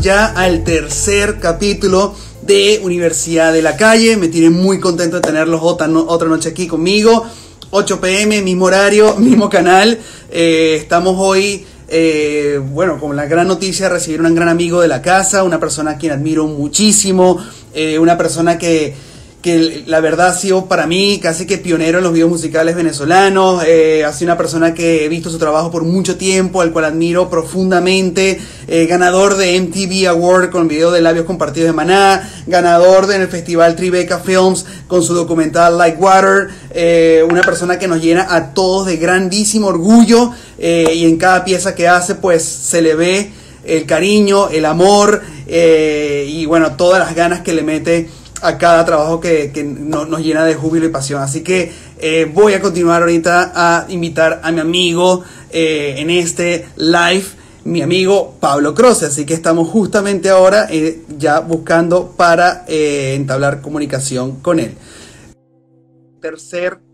ya al tercer capítulo de Universidad de la Calle. Me tiene muy contento de tenerlos otra, otra noche aquí conmigo. 8 pm, mismo horario, mismo canal. Eh, estamos hoy, eh, bueno, con la gran noticia de recibir un gran amigo de la casa, una persona a quien admiro muchísimo, eh, una persona que que la verdad ha sido para mí casi que pionero en los videos musicales venezolanos, eh, ha sido una persona que he visto su trabajo por mucho tiempo, al cual admiro profundamente, eh, ganador de MTV Award con el video de Labios Compartidos de Maná, ganador del Festival Tribeca Films con su documental Like Water, eh, una persona que nos llena a todos de grandísimo orgullo. Y en cada pieza que hace pues se le ve el cariño, el amor y bueno, todas las ganas que le mete a cada trabajo que, nos llena de júbilo y pasión. Así que eh, voy a continuar ahorita a invitar a mi amigo eh, en este live, mi amigo Pablo Croce. Así que estamos justamente ahora eh, ya buscando para entablar comunicación con él. Tercer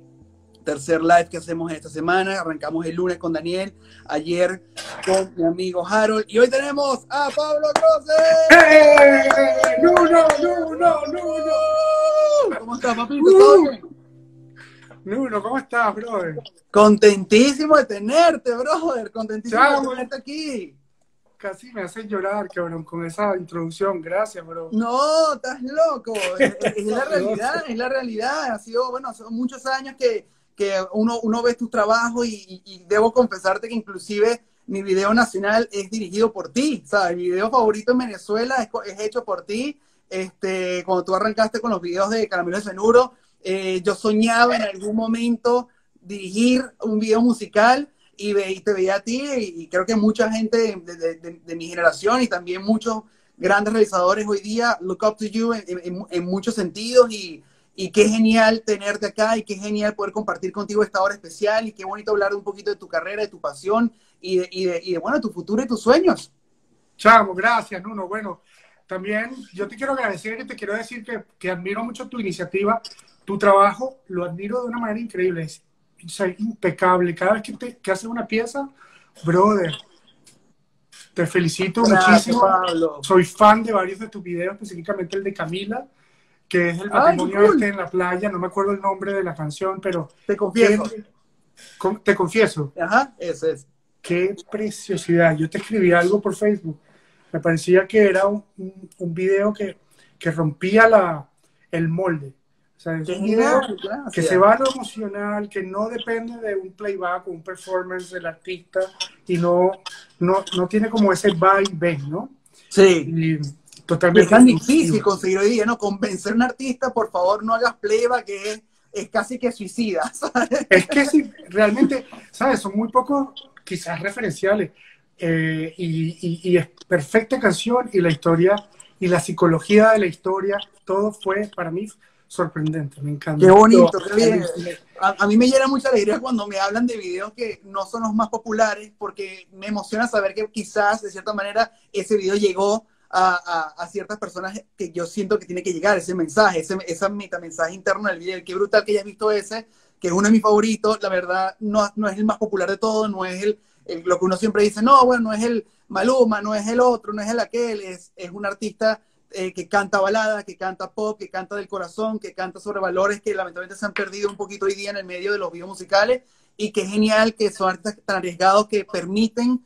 tercer live que hacemos esta semana. Arrancamos el lunes con Daniel, ayer con mi amigo Harold y hoy tenemos a Pablo Croce. ¡Eh! ¡No, no, no, no, no, ¿Cómo estás, papito? ¿Todo bien? Nuno, ¿cómo estás, brother? Contentísimo de tenerte, brother. Contentísimo de tenerte aquí. Casi me hace llorar, cabrón, con esa introducción. Gracias, bro. No, estás loco. es, es, la realidad, es la realidad. Ha sido, bueno, hace muchos años que que uno, uno ve tu trabajo y, debo confesarte que inclusive mi video nacional es dirigido por ti, ¿sabes? Mi video favorito en Venezuela es, hecho por ti. Este, cuando tú arrancaste con los videos de Caramelo de Cenuro, eh, yo soñaba en algún momento dirigir un video musical y, ve, te veía a ti y, creo que mucha gente de, mi generación y también muchos grandes realizadores hoy día look up to you en, en muchos sentidos y, y qué genial tenerte acá y qué genial poder compartir contigo esta hora especial y qué bonito hablar un poquito de tu carrera, de tu pasión y de, y de, y de bueno, tu futuro y tus sueños. Chamo, gracias, Nuno. Bueno, también yo te quiero agradecer y te quiero decir que, que admiro mucho tu iniciativa, tu trabajo, lo admiro de una manera increíble, es, impecable. Cada vez que, te, que haces una pieza, brother, te felicito muchísimo. Soy fan de varios de tus videos, específicamente el de Camila que es el matrimonio este en la playa, no me acuerdo el nombre de la canción, pero... Te confieso. te confieso. Ajá, ese es. Qué preciosidad. Yo te escribí algo por Facebook. Me parecía que era un, un, video que, que, rompía la, el molde. O sea, es un video que se va a lo emocional, que no depende de un playback o un performance del artista y no, no, no tiene como ese vibe, ¿no? Sí. Totalmente. Es tan difícil conseguir hoy día, ¿no? Convencer a un artista, por favor, no hagas pleba, que es, es casi que suicida. Es que sí, realmente, ¿sabes? Son muy pocos, quizás referenciales. Eh, y, y, es perfecta canción y la historia y la psicología de la historia, todo fue para mí sorprendente, me encanta. Qué bonito, qué bien. A, a, mí me llena mucha alegría cuando me hablan de videos que no son los más populares, porque me emociona saber que quizás, de cierta manera, ese video llegó a, ciertas personas que yo siento que tiene que llegar ese mensaje, ese, ese mensaje interno del video. Qué brutal que hayas visto ese, que es uno de mis favoritos. La verdad, no, no es el más popular de todo, no es el, lo que uno siempre dice, no, bueno, no es el Maluma, no es el otro, no es el aquel, es, es un artista eh, que canta balada, que canta pop, que canta del corazón, que canta sobre valores que lamentablemente se han perdido un poquito hoy día en el medio de los videos musicales y que genial que son artistas tan arriesgados que permiten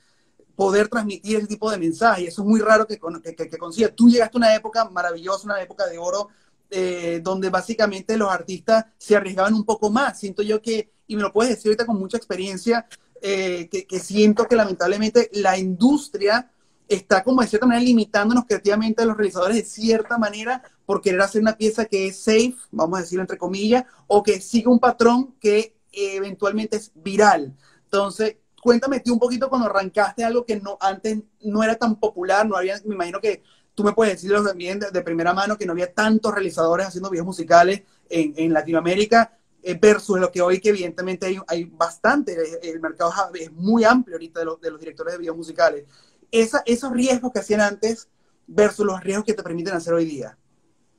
poder transmitir ese tipo de mensaje. Eso es muy raro que, que, que, consiga. Tú llegaste a una época maravillosa, una época de oro, eh, donde básicamente los artistas se arriesgaban un poco más. Siento yo que, y me lo puedes decir ahorita con mucha experiencia, eh, que, siento que lamentablemente la industria está como de cierta manera limitándonos creativamente a los realizadores de cierta manera por querer hacer una pieza que es safe, vamos a decirlo entre comillas, o que siga un patrón que eventualmente es viral. Entonces, cuéntame tú un poquito cuando arrancaste algo que no antes no era tan popular, no había, me imagino que tú me puedes decirlo también de, primera mano, que no había tantos realizadores haciendo videos musicales en, en Latinoamérica, eh, versus lo que hoy que evidentemente hay, hay, bastante, el mercado es muy amplio ahorita de los, de los directores de videos musicales. Esos riesgos que hacían antes versus los riesgos que te permiten hacer hoy día.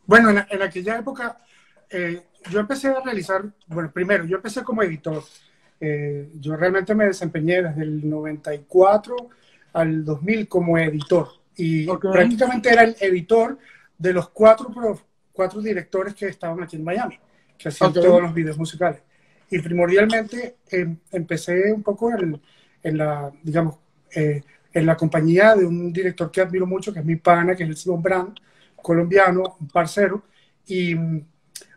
Bueno, en, en aquella época eh, yo empecé a realizar, bueno, primero, yo empecé como editor. Eh, yo realmente me desempeñé desde el 94 al 2000 como editor. Y prácticamente era el editor de los cuatro, cuatro directores que estaban aquí en Miami, que hacían todos los videos musicales. Y primordialmente em, empecé un poco en, en la, digamos, eh, en la compañía de un director que admiro mucho, que es mi pana, que es el Simon Brand, colombiano, un parcero. Y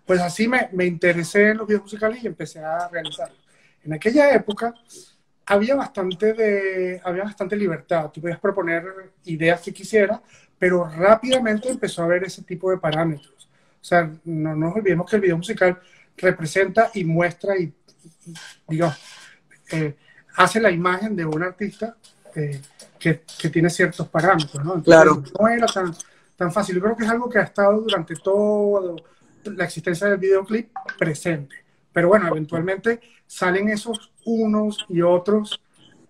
pues así me, me interesé en los videos musicales y empecé a realizarlos. En aquella época había bastante, de, había bastante libertad. Tú podías proponer ideas que quisieras, pero rápidamente empezó a haber ese tipo de parámetros. O sea, no nos olvidemos que el video musical representa y muestra y, digamos, eh, hace la imagen de un artista eh, que, que, tiene ciertos parámetros, ¿no? claro. No era tan, tan fácil. Yo creo que es algo que ha estado durante toda la existencia del videoclip presente. Pero bueno, eventualmente salen esos unos y otros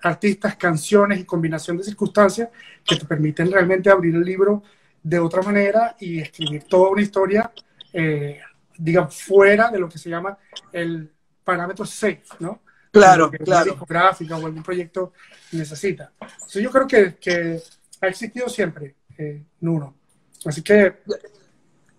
artistas, canciones y combinación de circunstancias que te permiten realmente abrir el libro de otra manera y escribir toda una historia, eh, digamos, fuera de lo que se llama el parámetro safe, ¿no? Claro, claro. Gráfica o algún proyecto necesita. Entonces yo creo que, que ha existido siempre, eh, Nuno. Así que...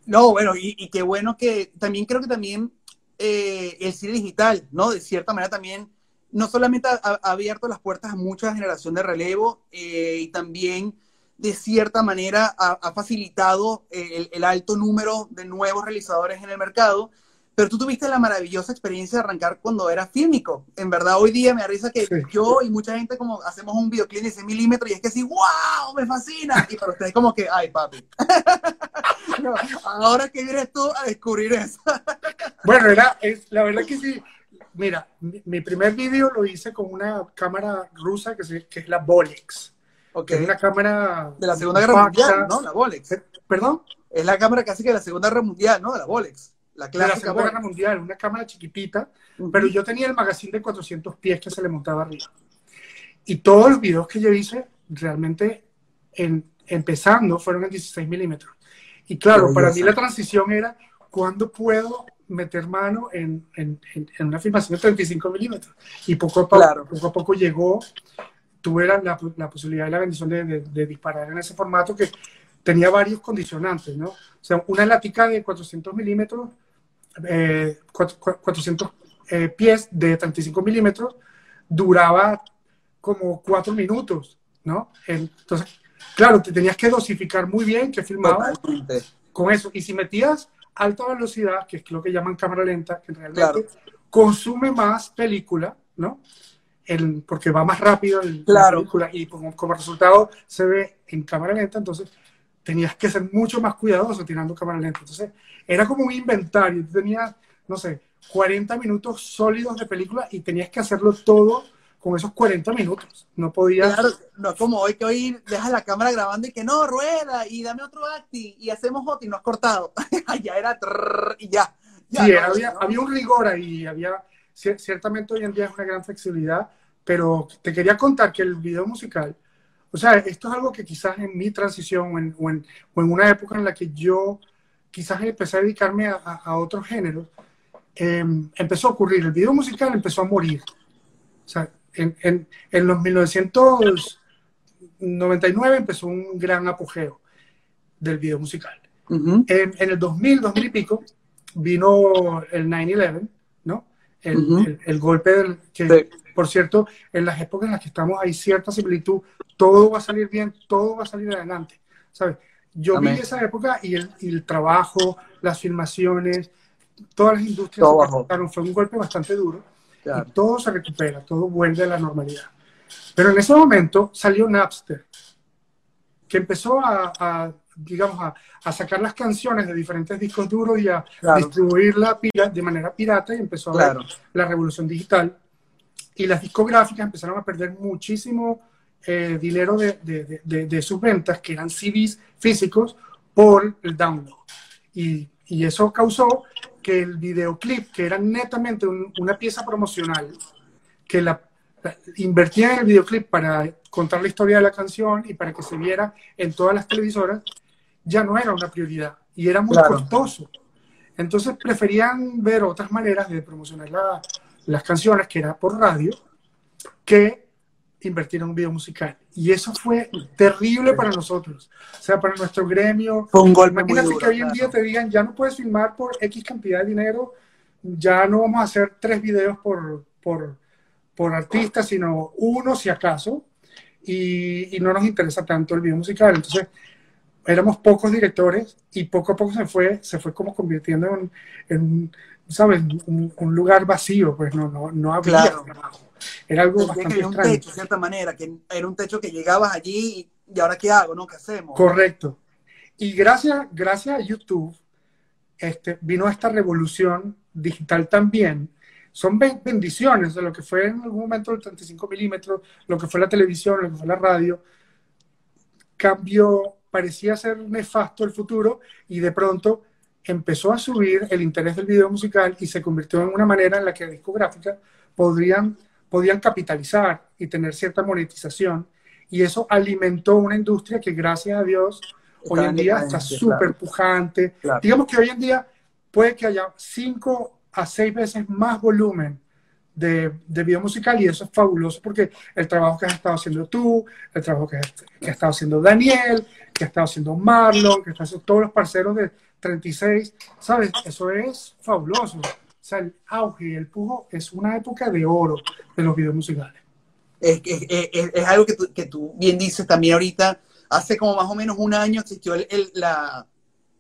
No, bueno, y, y qué bueno que también creo que también eh, el cine digital, ¿no? De cierta manera también, no solamente ha, abierto las puertas a mucha generación de relevo eh, y también de cierta manera ha, facilitado el, alto número de nuevos realizadores en el mercado, pero tú tuviste la maravillosa experiencia de arrancar cuando era fílmico. En verdad, hoy día me da risa que yo y mucha gente como hacemos un videoclip de 6 milímetros y es que sí, wow, me fascina. Y para ustedes como que, ay, papi. ahora que vienes tú a descubrir eso. bueno, era, es, la verdad que sí. Mira, mi, primer video lo hice con una cámara rusa que, que es la Bolex. Okay. Es una cámara... De la Segunda Guerra Mundial, ¿no? La Bolex. ¿Perdón? Es la cámara casi que de la Segunda Guerra Mundial, ¿no? De la Bolex. La clásica. De la Segunda Guerra Mundial, una cámara chiquitita, pero yo tenía el magazine de 400 pies que se le montaba arriba. Y todos los videos que yo hice, realmente, en, empezando, fueron en 16 milímetros. Y claro, para mí la transición era, ¿cuándo puedo meter mano en, en, en una filmación de 35 milímetros? Y poco a poco, claro. poco, a poco llegó, tuve la, la, posibilidad y la bendición de, de, de disparar en ese formato que tenía varios condicionantes, ¿no? O sea, una lática de 400 milímetros 400 eh, eh, pies de 35 milímetros duraba como cuatro minutos, ¿no? Entonces, claro, te tenías que dosificar muy bien que filmaba con eso. Y si metías alta velocidad, que es lo que llaman cámara lenta, que realmente consume más película, ¿no? El, porque va más rápido el, claro. la película y como, como, resultado se ve en cámara lenta, entonces tenías que ser mucho más cuidadoso tirando cámara lenta. Entonces, era como un inventario. Tenías, no sé, 40 minutos sólidos de película y tenías que hacerlo todo con esos 40 minutos. No podías. Claro, no como hoy que hoy dejas la cámara grabando y que no, rueda y dame otro acti y hacemos otro y no has cortado. ya era y ya. sí, había, había, un rigor ahí, había. Ciertamente hoy en día es una gran flexibilidad, pero te quería contar que el video musical o sea, esto es algo que quizás en mi transición o en, o en, una época en la que yo quizás empecé a dedicarme a, a, otros géneros, em, empezó a ocurrir. El video musical empezó a morir. O sea, en, en, en, los 1999 empezó un gran apogeo del video musical. en, en, el 2000, 2000 y pico, vino el 9-11, ¿no? El, el, golpe del, que, por cierto, en las épocas en las que estamos hay cierta similitud, todo va a salir bien, todo va a salir adelante, ¿sabes? Yo vi esa época y el, el, trabajo, las filmaciones, todas las industrias todo fue un golpe bastante duro y todo se recupera, todo vuelve a la normalidad. Pero en ese momento salió Napster, que empezó a, digamos, a, a, sacar las canciones de diferentes discos duros y a distribuirla de manera pirata y empezó a ver la revolución digital y las discográficas empezaron a perder muchísimo eh, dinero de, de, de, sus ventas, que eran CDs físicos, por el download. Y, y eso causó que el videoclip, que era netamente una pieza promocional, que la, invertía en el videoclip para contar la historia de la canción y para que se viera en todas las televisoras, ya no era una prioridad y era muy costoso. Entonces preferían ver otras maneras de promocionar la, las canciones, que era por radio, que invertir en un video musical. Y eso fue terrible para nosotros. O sea, para nuestro gremio. Fue un golpe Imagínate muy duro, que hoy en claro. día te digan, ya no puedes filmar por X cantidad de dinero, ya no vamos a hacer tres videos por, por, por artista, sino uno si acaso. Y, y no nos interesa tanto el video musical. Entonces, éramos pocos directores y poco a poco se fue, se fue como convirtiendo en, en ¿sabes? Un, un lugar vacío, pues no, no, no había Claro. trabajo. Era algo que bastante había un extraño. techo, de cierta manera, que era un techo que llegabas allí y, y ahora qué hago, ¿no? ¿Qué hacemos? Correcto. Y gracias, gracias a YouTube este, vino esta revolución digital también. Son ben- bendiciones de lo que fue en algún momento el 35 milímetros, lo que fue la televisión, lo que fue la radio. Cambió, parecía ser nefasto el futuro y de pronto empezó a subir el interés del video musical y se convirtió en una manera en la que discográficas podrían, podían capitalizar y tener cierta monetización. Y eso alimentó una industria que gracias a Dios hoy Está en en día está súper claro. pujante. Claro. Digamos que hoy en día puede que haya cinco a seis veces más volumen de, de video musical y eso es fabuloso porque el trabajo que has estado haciendo tú, el trabajo que, has- que ha estado haciendo Daniel, que ha estado haciendo Marlon, que está haciendo todos los parceros de 36, ¿sabes? Eso es fabuloso. O sea, el auge y el pujo es una época de oro de los videos musicales. Es, es- es- es algo que tú, que tú bien dices también ahorita. Hace como más o menos un año existió el- el- la,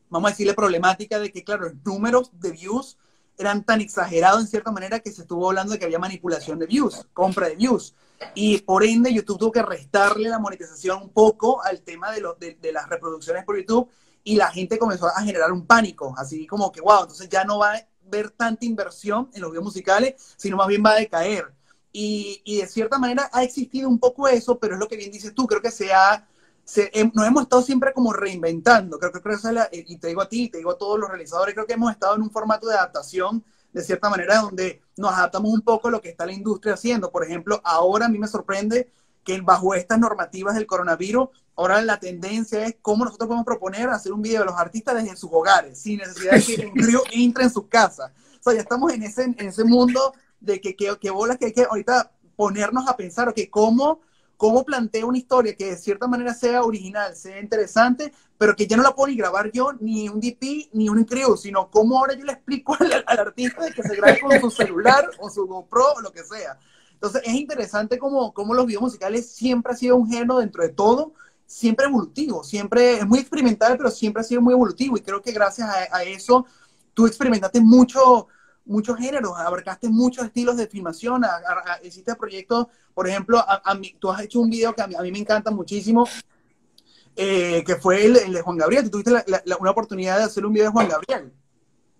vamos a decirle, problemática de que, claro, los números de views eran tan exagerados en cierta manera que se estuvo hablando de que había manipulación de views, compra de views. Y por ende YouTube tuvo que restarle la monetización un poco al tema de, los de, de las reproducciones por YouTube y la gente comenzó a generar un pánico, así como que, wow, entonces ya no va a haber tanta inversión en los videos musicales, sino más bien va a decaer. Y, y de cierta manera ha existido un poco eso, pero es lo que bien dices tú, creo que se ha, se, hem- nos hemos estado siempre como reinventando, creo, que creo que es la- y te digo a ti, te digo a todos los realizadores, creo que hemos estado en un formato de adaptación de cierta manera donde nos adaptamos un poco a lo que está la industria haciendo. Por ejemplo, ahora a mí me sorprende que bajo estas normativas del coronavirus, ahora la tendencia es cómo nosotros podemos proponer hacer un video de los artistas desde sus hogares, sin necesidad de que un crew entre en sus casas. O sea, ya estamos en ese, en ese mundo de que, que, que bolas que hay que ahorita ponernos a pensar, ok, ¿cómo, cómo planteo una historia que de cierta manera sea original, sea interesante, pero que ya no la puedo ni grabar yo, ni un DP, ni un crew, sino cómo ahora yo le explico al, al artista de que se grabe con su celular o su GoPro o lo que sea. Entonces es interesante cómo, cómo los videos musicales siempre ha sido un género dentro de todo, siempre evolutivo, siempre es muy experimental, pero siempre ha sido muy evolutivo y creo que gracias a, eso tú experimentaste mucho, muchos géneros, abarcaste muchos estilos de filmación, a, hiciste proyectos, por ejemplo, tú has hecho un video que a mí, me encanta muchísimo, eh, que fue el, de Juan Gabriel, tuviste la, una oportunidad de hacer un video de Juan Gabriel.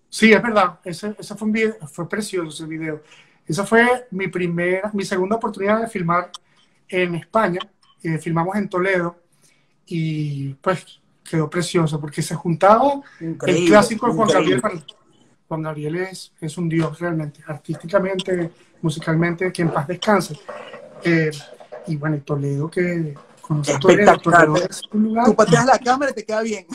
Sí, es verdad, ese, ese fue un video, fue precioso ese video. Esa fue mi primera, mi segunda oportunidad de filmar en España. Eh, filmamos en Toledo y pues quedó precioso porque se juntaba increíble, el clásico de Juan increíble. Gabriel. Juan Gabriel es, es, un dios realmente, artísticamente, musicalmente, que en paz descanse. Eh, y bueno, el Toledo que conoce Toledo, Toledo es un lugar. Tú pateas la cámara y te queda bien.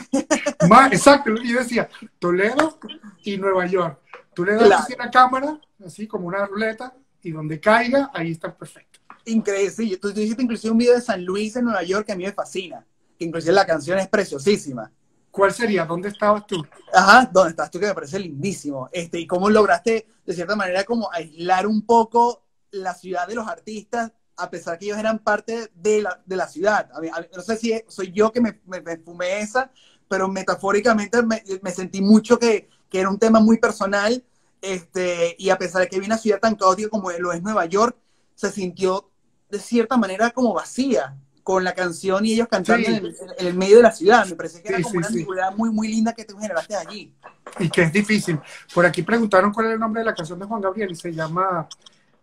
Más, exacto, lo que yo decía, Toledo y Nueva York. Tú le das claro. así la cámara, así como una ruleta, y donde caiga, ahí está perfecto. Increíble, sí. Tú, tú hiciste inclusive un video de San Luis en Nueva York que a mí me fascina. Que inclusive la canción es preciosísima. ¿Cuál sería? ¿Dónde estabas tú? Ajá, ¿dónde estás tú? Que me parece lindísimo. Este, y cómo lograste, de cierta manera, como aislar un poco la ciudad de los artistas, a pesar que ellos eran parte de la, de la ciudad. A mí, a mí, no sé si soy yo que me, me, me fumé esa, pero metafóricamente me, me sentí mucho que, que, era un tema muy personal. Este, y a pesar de que viene una ciudad tan caótica como lo es Nueva York, se sintió de cierta manera como vacía con la canción y ellos cantando sí. en, el, en, el, medio de la ciudad. Me parece que era sí, como sí, una ciudad muy, muy linda que tú generaste allí. Y que es difícil. Por aquí preguntaron cuál es el nombre de la canción de Juan Gabriel y se llama...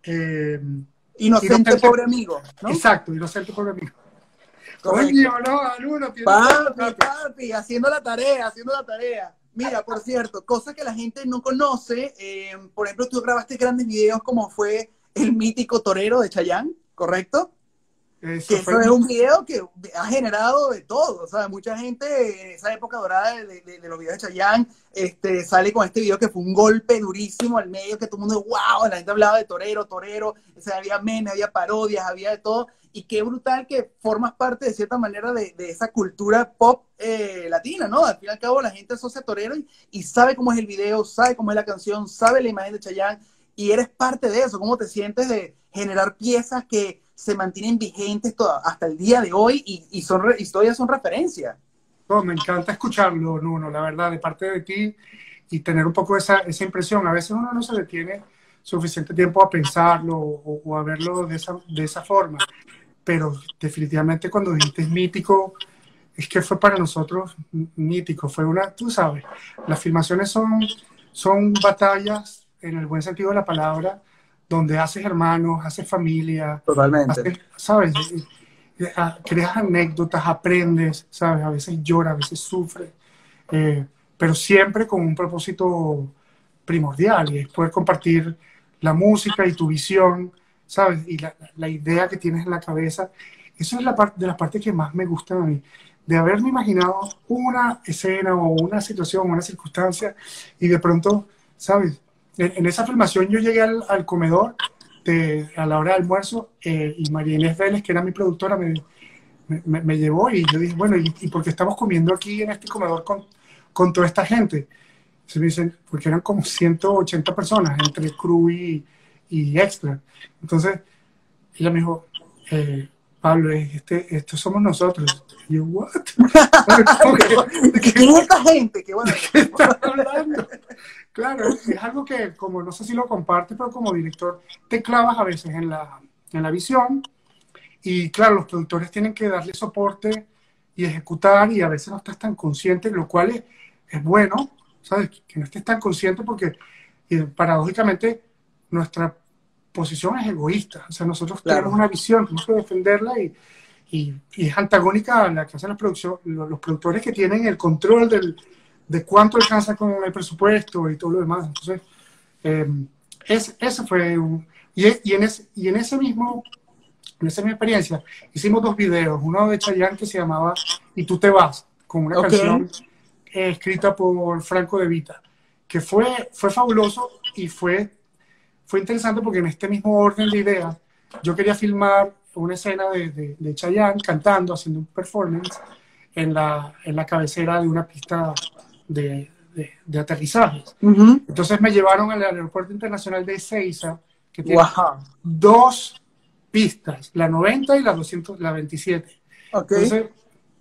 Eh, Inocente, Inocente, pobre amigo. ¿no? Exacto, Inocente pobre amigo. Coño, no, Aluno, papi, papi, haciendo la tarea, haciendo la tarea. Mira, por cierto, cosa que la gente no conoce, eh, por ejemplo, tú grabaste grandes videos como fue el mítico torero de Chayanne, ¿correcto? Eso, es un video que ha generado de todo, o sea, mucha gente en esa época dorada de, de, los videos de Chayanne este, sale con este video que fue un golpe durísimo al medio, que todo el mundo, wow, la gente hablaba de torero, torero, o sea, había memes, había parodias, había de todo, y qué brutal que formas parte de cierta manera de, de esa cultura pop eh, latina, ¿no? Al fin y al cabo la gente asocia torero y, y, sabe cómo es el video, sabe cómo es la canción, sabe la imagen de Chayanne, y eres parte de eso, cómo te sientes de generar piezas que se mantienen vigentes hasta el día de hoy y, y son historias son referencia. No, me encanta escucharlo, Nuno, la verdad, de parte de ti y tener un poco esa, esa impresión. A veces uno no se le tiene suficiente tiempo a pensarlo o, a verlo de esa, de esa forma, pero definitivamente cuando dijiste es mítico, es que fue para nosotros mítico, fue una, tú sabes, las filmaciones son, son batallas en el buen sentido de la palabra, donde haces hermanos, haces familia. Totalmente. ¿Sabes? Ah, creas anécdotas, aprendes, ¿sabes? A veces llora, a veces sufre, eh, pero siempre con un propósito primordial y es poder compartir la música y tu visión, ¿sabes? Y la, la idea que tienes en la cabeza. Esa es la parte de las partes que más me gustan a mí, de haberme imaginado una escena o una situación, una circunstancia y de pronto, ¿sabes? En, esa filmación yo llegué al, comedor de, a la hora de almuerzo eh, y María Inés Vélez, que era mi productora, me, me, llevó y yo dije, bueno, ¿y, ¿y, por qué estamos comiendo aquí en este comedor con, con toda esta gente? Se me dicen, porque eran como 180 personas entre crew y, y extra. Entonces, ella me dijo, eh, Pablo, este, estos somos nosotros. Y yo, ¿what? ¿Qué es esta gente? ¿Qué, bueno, ¿Qué estás hablando? Claro, es algo que, como no sé si lo comparte, pero como director te clavas a veces en la, en la visión. Y claro, los productores tienen que darle soporte y ejecutar y a veces no estás tan consciente, lo cual es, es bueno, ¿sabes? Que no estés tan consciente porque paradójicamente nuestra posición es egoísta, o sea, nosotros tenemos una visión, tenemos que defenderla y, y, y, es antagónica a la que hacen los, los productores que tienen el control del, de cuánto alcanza con el presupuesto y todo lo demás. Entonces, eh, es, eso fue un... Y, y, en ese, y en ese mismo, en esa misma experiencia, hicimos dos videos, uno de Chayanne que se llamaba Y tú te vas, con una canción eh, escrita por Franco de Vita, que fue, fue fabuloso y fue, fue interesante porque en este mismo orden de ideas, yo quería filmar una escena de, de, de Chayanne cantando, haciendo un performance en la, en la cabecera de una pista de, de, aterrizajes. Entonces me llevaron al aeropuerto internacional de Ezeiza, que tiene dos pistas, la 90 y la, 200, la 27. Entonces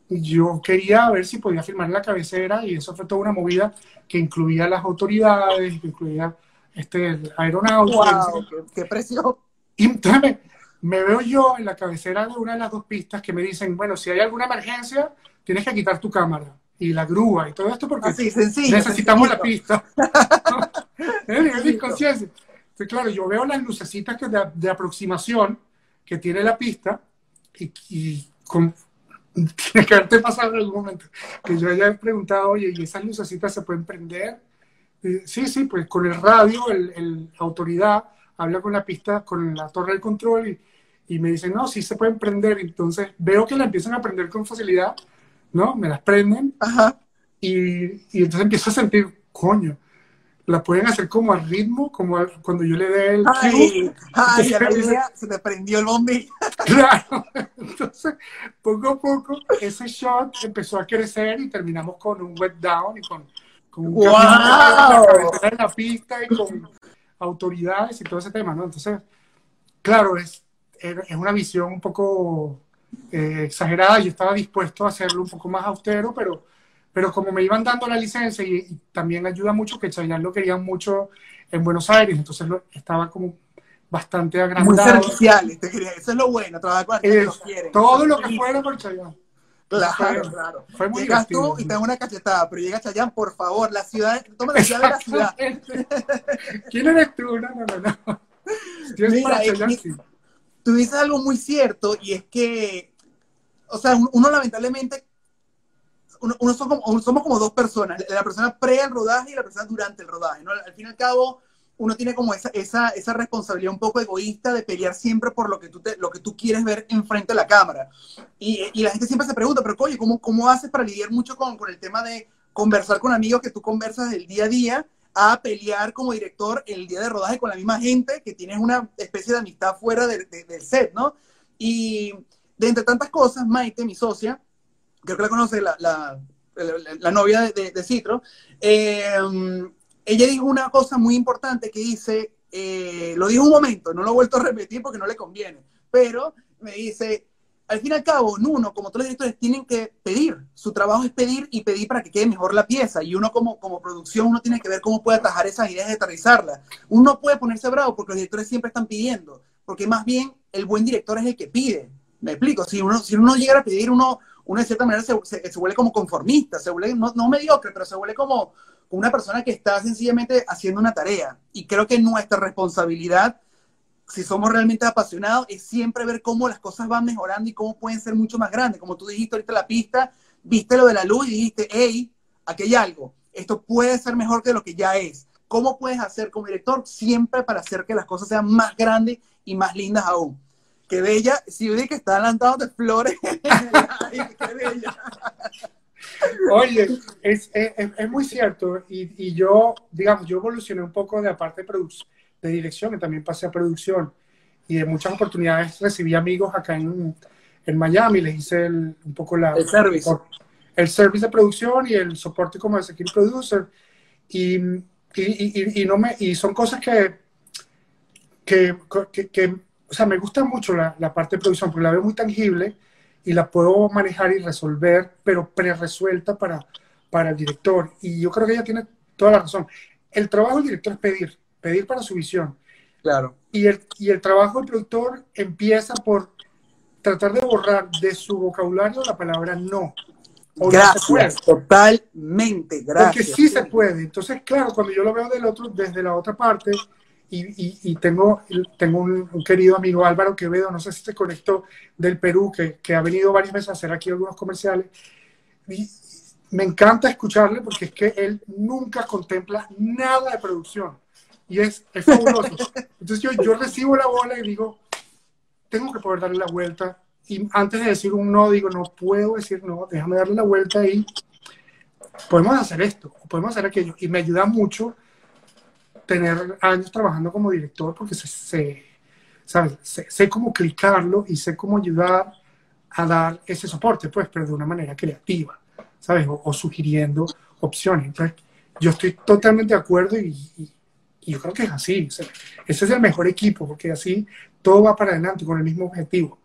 yo quería ver si podía filmar la cabecera y eso fue toda una movida que incluía las autoridades, que incluía este, aeronáutica. qué, precio! Y entonces me, me, veo yo en la cabecera de una de las dos pistas que me dicen, bueno, si hay alguna emergencia, tienes que quitar tu cámara y la grúa y todo esto porque necesitamos la pista. Entonces, claro, yo veo las lucecitas que de, aproximación que tiene la pista y, y con, tiene que haberte pasado en algún momento que yo haya preguntado, oye, ¿y esas lucecitas se pueden prender? sí, sí, pues con el radio, el, el, autoridad habla con la pista, con la torre de control y, y me dicen, no, sí se pueden prender. Entonces veo que la empiezan a prender con facilidad ¿no? Me las prenden. Ajá. Y, y, entonces empiezo a sentir, coño, la pueden hacer como al ritmo, como cuando yo le dé el... Ay, ay se te prendió el bombillo. Claro. Entonces, poco a poco, ese shot empezó a crecer y terminamos con un wet down y con, con un wow. en la pista y con autoridades y todo ese tema, ¿no? Entonces, claro, es, es una visión un poco eh, exagerada, yo estaba dispuesto a hacerlo un poco más austero, pero, pero como me iban dando la licencia y, también ayuda mucho que Chayanne lo querían mucho en Buenos Aires, entonces lo, estaba como bastante agrandado. Muy servicial, eso es lo bueno, trabajar con que lo Todo lo que fuera por Chayanne. Claro, claro. Fue muy Llegas tú y te una cachetada, pero llega Chayanne, por favor, la ciudad, toma la ciudad de la ciudad. ¿Quién eres tú? No, no, no. no. Mira, tú dices algo muy cierto y es que o sea, uno, lamentablemente, uno, somos, como, somos, como, dos personas, la persona pre el rodaje y la persona durante el rodaje, ¿no? Al fin y al cabo, uno tiene como esa, esa, esa responsabilidad un poco egoísta de pelear siempre por lo que tú, te, lo que tú quieres ver enfrente de la cámara. Y, y, la gente siempre se pregunta, pero oye, ¿cómo, cómo haces para lidiar mucho con, con el tema de conversar con amigos que tú conversas del día a día a pelear como director el día de rodaje con la misma gente que tienes una especie de amistad fuera del set, ¿no? Y de entre tantas cosas, Maite, mi socia, creo que la conoce, la, la, la, novia de, de Citro, eh, ella dijo una cosa muy importante que dice, eh, lo dijo un momento, no lo he vuelto a repetir porque no le conviene, pero me dice, al fin y al cabo, uno, como todos los directores, tienen que pedir. Su trabajo es pedir y pedir para que quede mejor la pieza. Y uno como, como producción, uno tiene que ver cómo puede atajar esas ideas y aterrizarlas. Uno puede ponerse bravo porque los directores siempre están pidiendo, porque más bien el buen director es el que pide. Me explico, si uno, si uno llega a pedir, uno, uno de cierta manera se, se, vuelve como conformista, se vuelve, no, no mediocre, pero se vuelve como una persona que está sencillamente haciendo una tarea. Y creo que nuestra responsabilidad, si somos realmente apasionados, es siempre ver cómo las cosas van mejorando y cómo pueden ser mucho más grandes. Como tú dijiste ahorita la pista, viste lo de la luz y dijiste, hey, aquí hay algo. Esto puede ser mejor que lo que ya es. ¿Cómo puedes hacer como director siempre para hacer que las cosas sean más grandes y más lindas aún? Qué bella, si que está lanzado de flores. qué bella. Oye, es, es, muy cierto. Y, y, yo, digamos, yo evolucioné un poco de la parte de, de dirección y también pasé a producción. Y de muchas oportunidades recibí amigos acá en, en Miami. Les hice un poco la... El service. El service de producción y el soporte como executive producer. Y, y, y, no me, y son cosas que, que, que, que, o sea, me gusta mucho la, la parte de producción porque la veo muy tangible y la puedo manejar y resolver, pero pre-resuelta para, para el director. Y yo creo que ella tiene toda la razón. El trabajo del director es pedir, pedir para su visión. Claro. Y el, y el trabajo del productor empieza por tratar de borrar de su vocabulario la palabra no. gracias, totalmente, gracias. Porque sí se puede. Entonces, claro, cuando yo lo veo del otro, desde la otra parte, y, tengo, tengo un, querido amigo Álvaro Quevedo, no sé si se conectó del Perú, que, que, ha venido varias veces a hacer aquí algunos comerciales. Y me encanta escucharle porque es que él nunca contempla nada de producción. Y es, es fabuloso. Entonces yo, yo recibo la bola y digo, tengo que poder darle la vuelta. Y antes de decir un no, digo, no puedo decir no, déjame darle la vuelta y podemos hacer esto, podemos hacer aquello. Y me ayuda mucho tener años trabajando como director porque sé, ¿sabes? Sé, cómo clicarlo y sé cómo ayudar a dar ese soporte, pues, pero de una manera creativa, ¿sabes? O, sugiriendo opciones. Entonces, yo estoy totalmente de acuerdo y, yo creo que es así. ese es el mejor equipo porque así todo va para adelante con el mismo objetivo.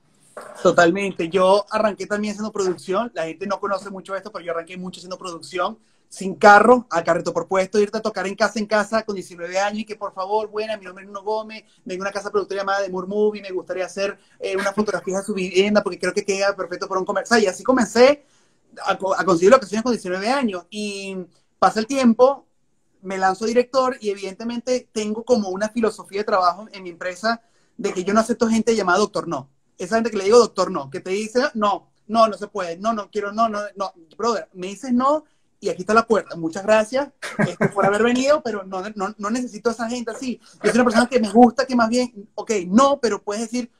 Totalmente. Yo arranqué también haciendo producción. La gente no conoce mucho esto, pero yo arranqué mucho haciendo producción sin carro, a carreto por puesto, irte a tocar en casa en casa con 19 años y que por favor, buena, mi nombre es Nuno Gómez, vengo una casa productora llamada de Murmovie, me gustaría hacer eh, una fotografía de su vivienda porque creo que queda perfecto para un comercial. Y así comencé a, a conseguir locaciones con 19 años. Y pasa el tiempo, me lanzo director y evidentemente tengo como una filosofía de trabajo en mi empresa de que yo no acepto gente llamada doctor no. Esa gente que le digo doctor no, que te dice no, no, no se puede, no, no quiero, no, no, no, brother, me dices no y aquí está la puerta. Muchas gracias este, por haber venido, pero no, no, no, necesito a esa gente así. Yo soy una persona que me gusta, que más bien, ok, no, pero puedes decir,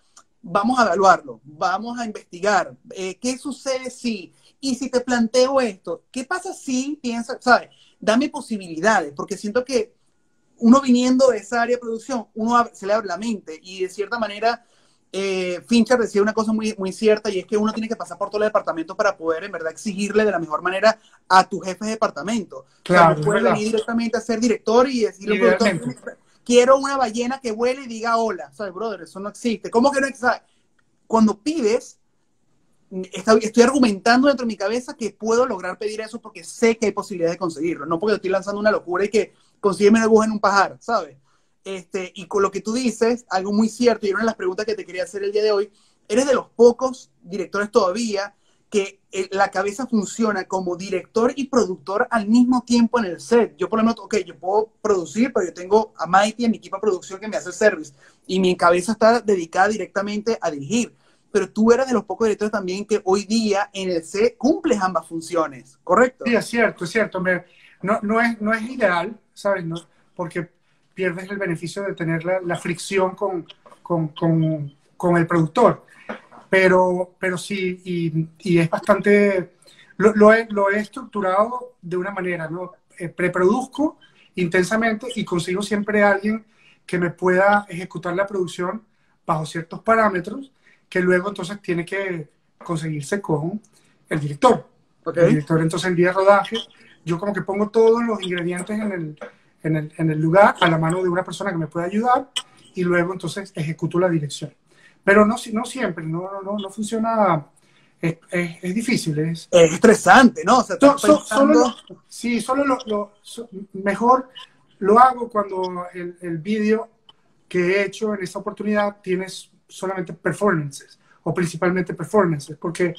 vamos a evaluarlo, vamos a investigar. Eh, ¿Qué sucede si? Y si te planteo esto, ¿qué pasa si piensas, sabes? Dame posibilidades, porque siento que uno viniendo de esa área de producción, uno se le abre la mente y de cierta manera eh, Fincher decía una cosa muy, muy cierta y es que uno tiene que pasar por todo el departamento para poder en verdad exigirle de la mejor manera a tu jefe de departamento. Claro, o sea, puedes venir directamente a ser director y decirle, quiero una ballena que vuele y diga hola. ¿Sabes, brother? Eso no existe. ¿Cómo que no existe? Cuando pides, estoy argumentando dentro de mi cabeza que puedo lograr pedir eso porque sé que hay posibilidad de conseguirlo. No porque estoy lanzando una locura y que consígueme una aguja en un pajar, ¿sabes? Este, y con lo que tú dices, algo muy cierto, y una de las preguntas que te quería hacer el día de hoy, eres de los pocos directores todavía que la cabeza funciona como director y productor al mismo tiempo en el set. Yo por lo menos, ok, yo puedo producir, pero yo tengo a Mighty, en mi equipo de producción que me hace el service, y mi cabeza está dedicada directamente a dirigir. Pero tú eres de los pocos directores también que hoy día en el set cumples ambas funciones, ¿correcto? Sí, es cierto, es cierto. no, no, es, no es ideal, ¿sabes? No, porque pierdes el beneficio de tener la, fricción con, con, con, el productor. Pero, pero sí, y, y es bastante, lo, lo, he, lo, he, estructurado de una manera, ¿no? Eh, preproduzco intensamente y consigo siempre a alguien que me pueda ejecutar la producción bajo ciertos parámetros que luego entonces tiene que conseguirse con el director. El director entonces el día de rodaje, yo como que pongo todos los ingredientes en el, en el, en el lugar a la mano de una persona que me pueda ayudar y luego entonces ejecuto la dirección. Pero no, no siempre, no, no, no funciona, es, es, difícil. Es, es, estresante, ¿no? O sea, solo sí, solo lo, lo mejor lo hago cuando el, el vídeo que he hecho en esta oportunidad tienes solamente performances o principalmente performances, porque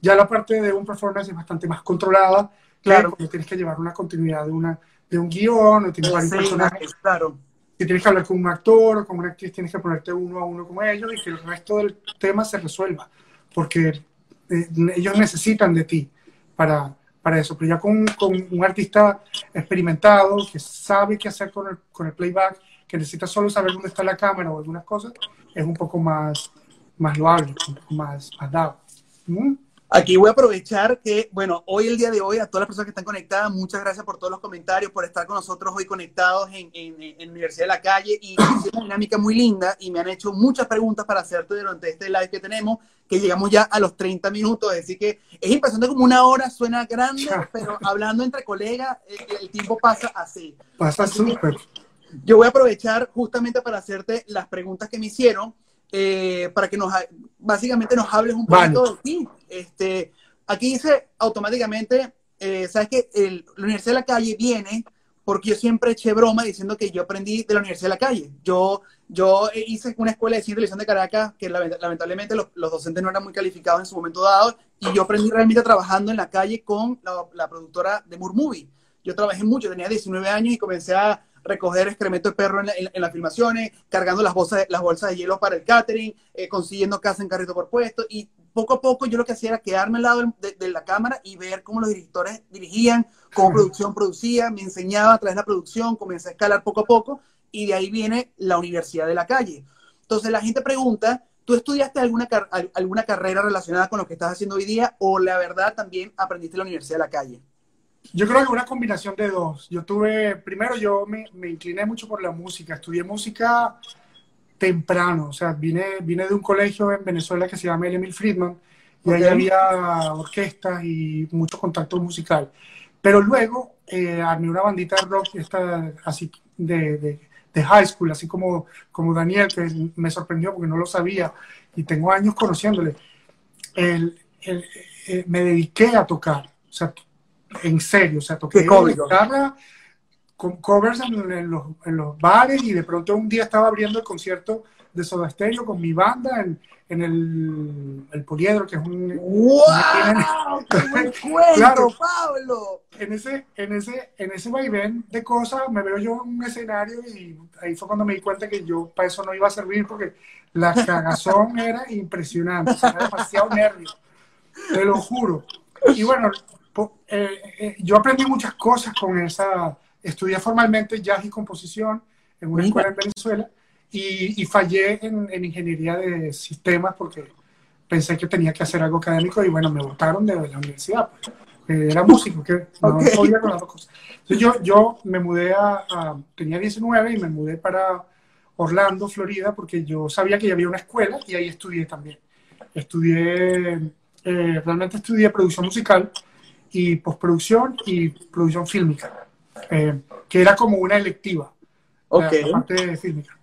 ya la parte de un performance es bastante más controlada, claro, porque tienes que llevar una continuidad de, una, de un guion o tienes varios personajes. Claro. Si tienes que hablar con un actor o con una actriz, tienes que ponerte uno a uno con ellos y que el resto del tema se resuelva, porque eh, ellos necesitan de ti para, para eso. Pero ya con, con, un artista experimentado que sabe qué hacer con el, con el playback, que necesita solo saber dónde está la cámara o algunas cosas, es un poco más, más loable, un poco más, más dado. ¿Mm? Aquí voy a aprovechar que, bueno, hoy, el día de hoy, a todas las personas que están conectadas, muchas gracias por todos los comentarios, por estar con nosotros hoy conectados en, en, en Universidad de la Calle. Y es una dinámica muy linda y me han hecho muchas preguntas para hacerte durante este live que tenemos, que llegamos ya a los 30 minutos. Así que es impresionante como una hora suena grande, pero hablando entre colegas, el, tiempo pasa así. Pasa súper. Yo voy a aprovechar justamente para hacerte las preguntas que me hicieron. Eh, para que nos, básicamente nos hables un poquito de ti. Este, aquí dice automáticamente, eh, sabes que la Universidad de la Calle viene porque yo siempre eché broma diciendo que yo aprendí de la Universidad de la Calle. Yo, yo hice una escuela de ciencia y televisión de Caracas que lamentablemente los, los, docentes no eran muy calificados en su momento dado y yo aprendí realmente trabajando en la calle con la, la productora de Murmovie. Yo trabajé mucho, tenía 19 años y comencé a, recoger excremento de perro en, las filmaciones, cargando las bolsas, las bolsas de hielo para el catering, eh, consiguiendo casa en carrito por puesto. Y poco a poco yo lo que hacía era quedarme al lado de, la cámara y ver cómo los directores dirigían, cómo producción producía, me enseñaba a través de la producción, comencé a escalar poco a poco y de ahí viene la Universidad de la Calle. Entonces la gente pregunta, ¿tú estudiaste alguna, alguna carrera relacionada con lo que estás haciendo hoy día o la verdad también aprendiste en la Universidad de la Calle? Yo creo que una combinación de dos. Yo tuve, primero yo me, me, incliné mucho por la música, estudié música temprano, o sea, vine, vine de un colegio en Venezuela que se llama Emil Friedman y ahí había orquestas y mucho contacto musical. Pero luego eh, armé una bandita de rock esta, así de, de, de, high school, así como, como Daniel, que me sorprendió porque no lo sabía y tengo años conociéndole. El, el, eh, me dediqué a tocar, o sea, en serio, o sea, toqué guitarra con covers en, los, en, los, bares y de pronto un día estaba abriendo el concierto de Soda Stereo con mi banda en, en el, el, Poliedro, que es un... ¡Wow! claro, Pablo! En ese, en, ese, en ese vaivén de cosas me veo yo en un escenario y ahí fue cuando me di cuenta que yo para eso no iba a servir porque la cagazón era impresionante, era demasiado nervio, te lo juro. Y bueno, eh, eh, yo aprendí muchas cosas con esa, estudié formalmente jazz y composición en una escuela en Venezuela y, fallé en, ingeniería de sistemas porque pensé que tenía que hacer algo académico y bueno, me botaron de la universidad. Pues. era músico, que no podía con las dos cosas. Entonces yo, yo me mudé a, tenía 19 y me mudé para Orlando, Florida, porque yo sabía que ya había una escuela y ahí estudié también. Estudié, eh, realmente estudié producción musical y postproducción y producción fílmica, eh, que era como una electiva, okay. la, parte fílmica.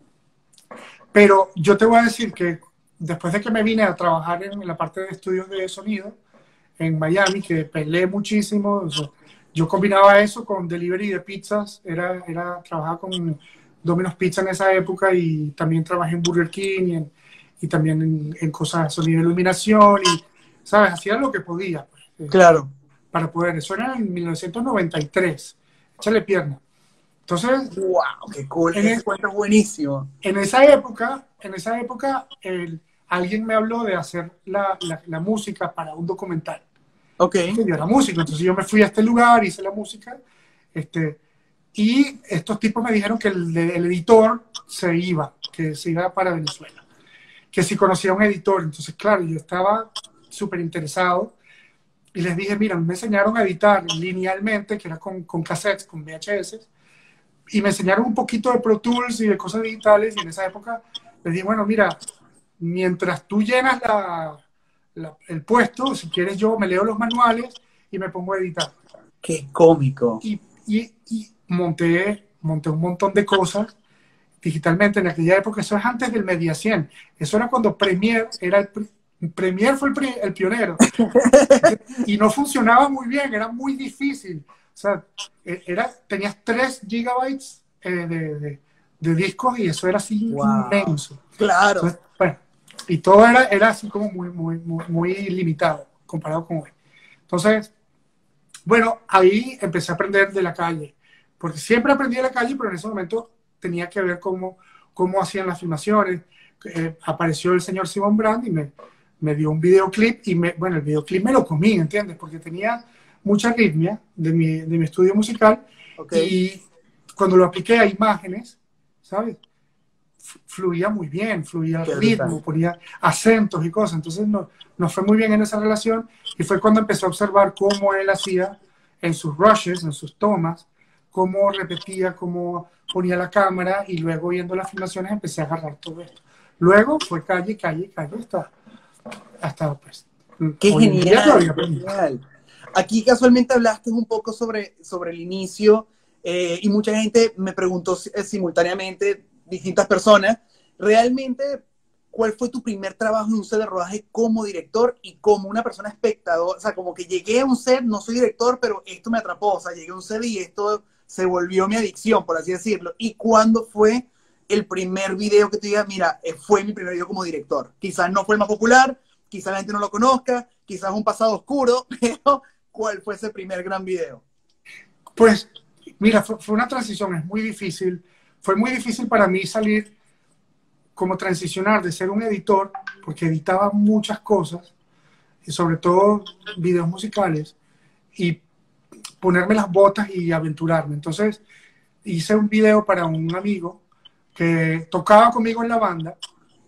Pero yo te voy a decir que después de que me vine a trabajar en, la parte de estudios de sonido en Miami, que peleé muchísimo, yo combinaba eso con delivery de pizzas, era, era trabajar con Domino's Pizza en esa época y también trabajé en Burger King y, en, y también en, en, cosas de sonido de iluminación y, ¿sabes? Hacía lo que podía. Pues. Claro para poder. Eso era en 1993. Échale pierna. Entonces. ¡Wow! ¡Qué cool! En es buenísimo. En esa época, en esa época, alguien me habló de hacer la, la, música para un documental. Ok. Yo era músico, entonces yo me fui a este lugar, hice la música. Este, Y estos tipos me dijeron que el, el editor se iba, que se iba para Venezuela, que si conocía un editor. Entonces, claro, yo estaba súper interesado y les dije, mira, me enseñaron a editar linealmente, que era con, con cassettes, con VHS, y me enseñaron un poquito de Pro Tools y de cosas digitales, y en esa época les dije, bueno, mira, mientras tú llenas la, el puesto, si quieres yo me leo los manuales y me pongo a editar. Qué cómico. Y, y, y monté, monté un montón de cosas digitalmente en aquella época, eso es antes del Media 100, eso era cuando Premiere era el, Premiere fue el, pionero. y no funcionaba muy bien, era muy difícil. O sea, e, era, tenías 3 gigabytes eh, de, discos y eso era así inmenso. Claro. y todo era, era así como muy, muy, muy, limitado comparado con hoy. Entonces, bueno, ahí empecé a aprender de la calle. Porque siempre aprendí de la calle, pero en ese momento tenía que ver cómo, cómo hacían las filmaciones. Eh, apareció el señor Simon Brand y me, me dio un videoclip y me, bueno, el videoclip me lo comí, ¿entiendes? Porque tenía mucha arritmia de mi, de mi estudio musical y cuando lo apliqué a imágenes, ¿sabes? Fluía muy bien, fluía el ritmo, ponía acentos y cosas. Entonces nos no fue muy bien en esa relación y fue cuando empezó a observar cómo él hacía en sus rushes, en sus tomas, cómo repetía, cómo ponía la cámara y luego viendo las filmaciones empecé a agarrar todo esto. Luego fue calle, calle, calle, está hasta pues. Qué genial, Aquí casualmente hablaste un poco sobre, sobre el inicio eh, y mucha gente me preguntó eh, simultáneamente, distintas personas, realmente, ¿cuál fue tu primer trabajo en un set de rodaje como director y como una persona espectador? O sea, como que llegué a un set, no soy director, pero esto me atrapó, o sea, llegué a un set y esto se volvió mi adicción, por así decirlo. ¿Y cuándo fue el primer video que te diga, mira, eh, fue mi primer video como director? Quizás no fue el más popular, quizás la gente no lo conozca, quizás un pasado oscuro, pero ¿cuál fue ese primer gran video? Pues, mira, fue, una transición, es muy difícil. Fue muy difícil para mí salir, como transicionar de ser un editor, porque editaba muchas cosas, y sobre todo videos musicales, y ponerme las botas y aventurarme. Entonces, hice un video para un amigo que tocaba conmigo en la banda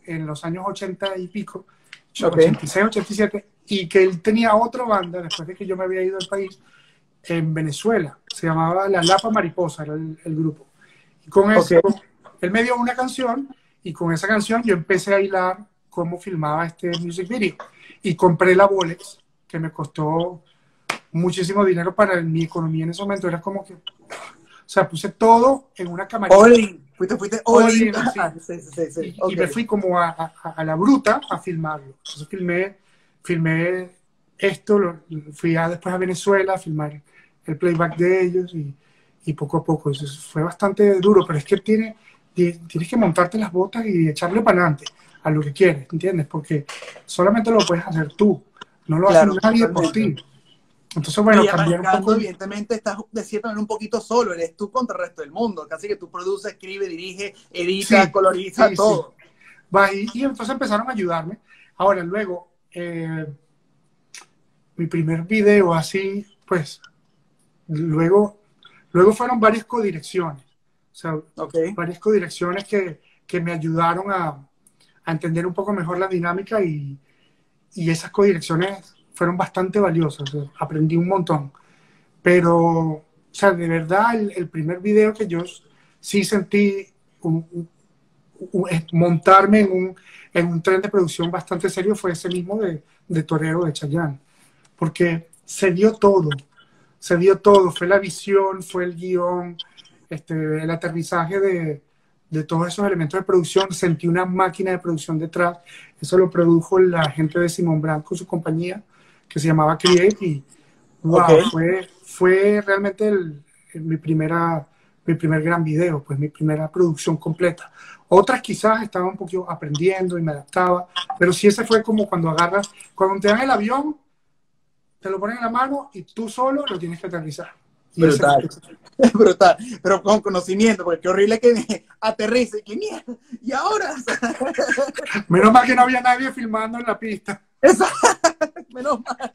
en los años 80 y pico, 86, 87, y que él tenía otra banda después de que yo me había ido al país en Venezuela. Se llamaba La Lapa Mariposa, era el, grupo. Y con eso, él me dio una canción y con esa canción yo empecé a hilar cómo filmaba este music video. Y compré la Bolex, que me costó muchísimo dinero para mi economía en ese momento. Era como que, o sea, puse todo en una camarita. Fuiste, fuiste y, me fui como a, a, la bruta a filmarlo. Entonces filmé, filmé esto, lo, fui a, después a Venezuela a filmar el playback de ellos y, y poco a poco. Eso fue bastante duro, pero es que tiene, tienes que montarte las botas y echarle para adelante a lo que quieres, ¿entiendes? Porque solamente lo puedes hacer tú, no lo hace nadie por ti. Entonces, bueno, cambiar un poco. Evidentemente, estás de cierta manera un poquito solo, eres tú contra el resto del mundo. Casi que tú produces, escribes, dirige, edita, coloriza, todo. y, entonces empezaron a ayudarme. Ahora, luego, eh, mi primer video así, pues, luego, luego fueron varias codirecciones. O sea, varias codirecciones que, que me ayudaron a, a, entender un poco mejor la dinámica y, y esas codirecciones fueron bastante valiosas, aprendí un montón. Pero, o sea, de verdad, el, primer video que yo sí sentí montarme en un, en un tren de producción bastante serio fue ese mismo de, de Torero de Chayanne, porque se dio todo, se dio todo, fue la visión, fue el guion, este, el aterrizaje de, de todos esos elementos de producción, sentí una máquina de producción detrás, eso lo produjo la gente de Simón Brandt con su compañía, que se llamaba Create y wow, fue, fue realmente el, mi, primera, mi primer gran video, pues mi primera producción completa. Otras quizás estaba un poquito aprendiendo y me adaptaba, pero sí ese fue como cuando agarras, cuando te dan el avión, te lo ponen en la mano y tú solo lo tienes que aterrizar. brutal, brutal, pero con conocimiento, porque qué horrible que me aterrice, qué mierda, y ahora. Menos mal que no había nadie filmando en la pista. Menos mal.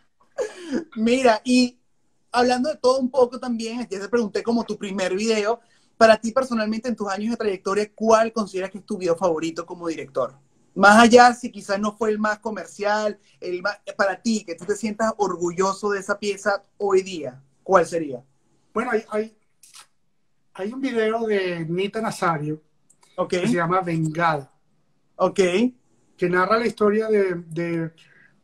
Mira, y hablando de todo un poco también, ya te pregunté como tu primer video, para ti personalmente en tus años de trayectoria, ¿cuál consideras que es tu video favorito como director? Más allá, si quizás no fue el más comercial, el para ti, que tú te sientas orgulloso de esa pieza hoy día, ¿cuál sería? Bueno, hay, hay, un video de Nita Nazario que se llama Vengada. Ok. Que narra la historia de, de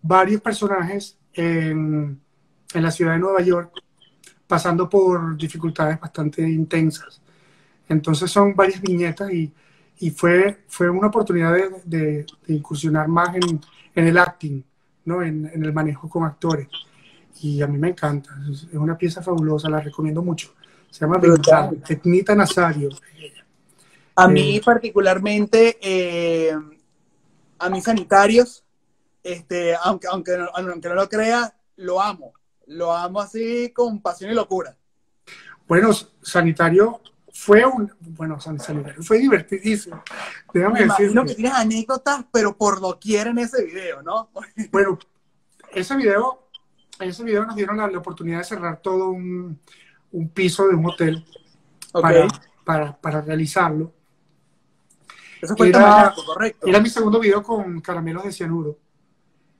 varios personajes en, en la ciudad de Nueva York, pasando por dificultades bastante intensas. Entonces son varias viñetas y, y fue, fue una oportunidad de, de, incursionar más en, en, el acting, ¿no? En, en, el manejo con actores. Y a mí me encanta, es una pieza fabulosa, la recomiendo mucho. Se llama Etnita Nazario. A mí eh, particularmente, eh, a mis sanitarios, este, aunque, aunque, aunque no lo crea, lo amo. Lo amo así con pasión y locura. Bueno, sanitario fue un, bueno, sanitario fue divertidísimo. Déjame Me imagino que tienes anécdotas, pero por lo quieren ese video, ¿no? bueno, ese video, ese video nos dieron la, oportunidad de cerrar todo un, un piso de un hotel para, para, para, realizarlo. Eso fue era, correcto. Era mi segundo video con caramelos de cianuro.